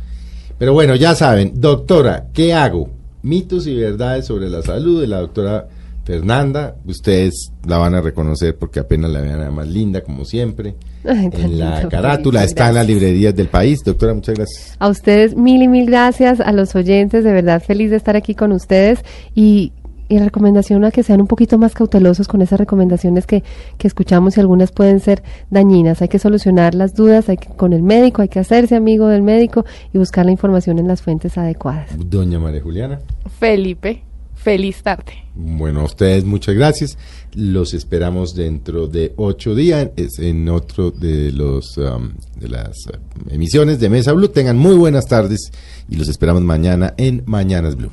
Pero bueno, ya saben, doctora, ¿qué hago? Mitos y verdades sobre la salud de la doctora Fernanda. Ustedes la van a reconocer porque apenas la vean más linda, como siempre. [laughs] Ay, en la lindo, carátula, está en las librerías del país. Doctora, muchas gracias. A ustedes mil y mil gracias, a los oyentes, de verdad feliz de estar aquí con ustedes y, y recomendación a que sean un poquito más cautelosos con esas recomendaciones que, que escuchamos y algunas pueden ser dañinas. Hay que solucionar las dudas hay que, con el médico, hay que hacerse amigo del médico y buscar la información en las fuentes adecuadas. Doña María Juliana. Felipe, Feliz tarde. Bueno, a ustedes muchas gracias. Los esperamos dentro de ocho días en otro de los um, de las uh, emisiones de Mesa Blue. Tengan muy buenas tardes y los esperamos mañana en Mañanas Blue.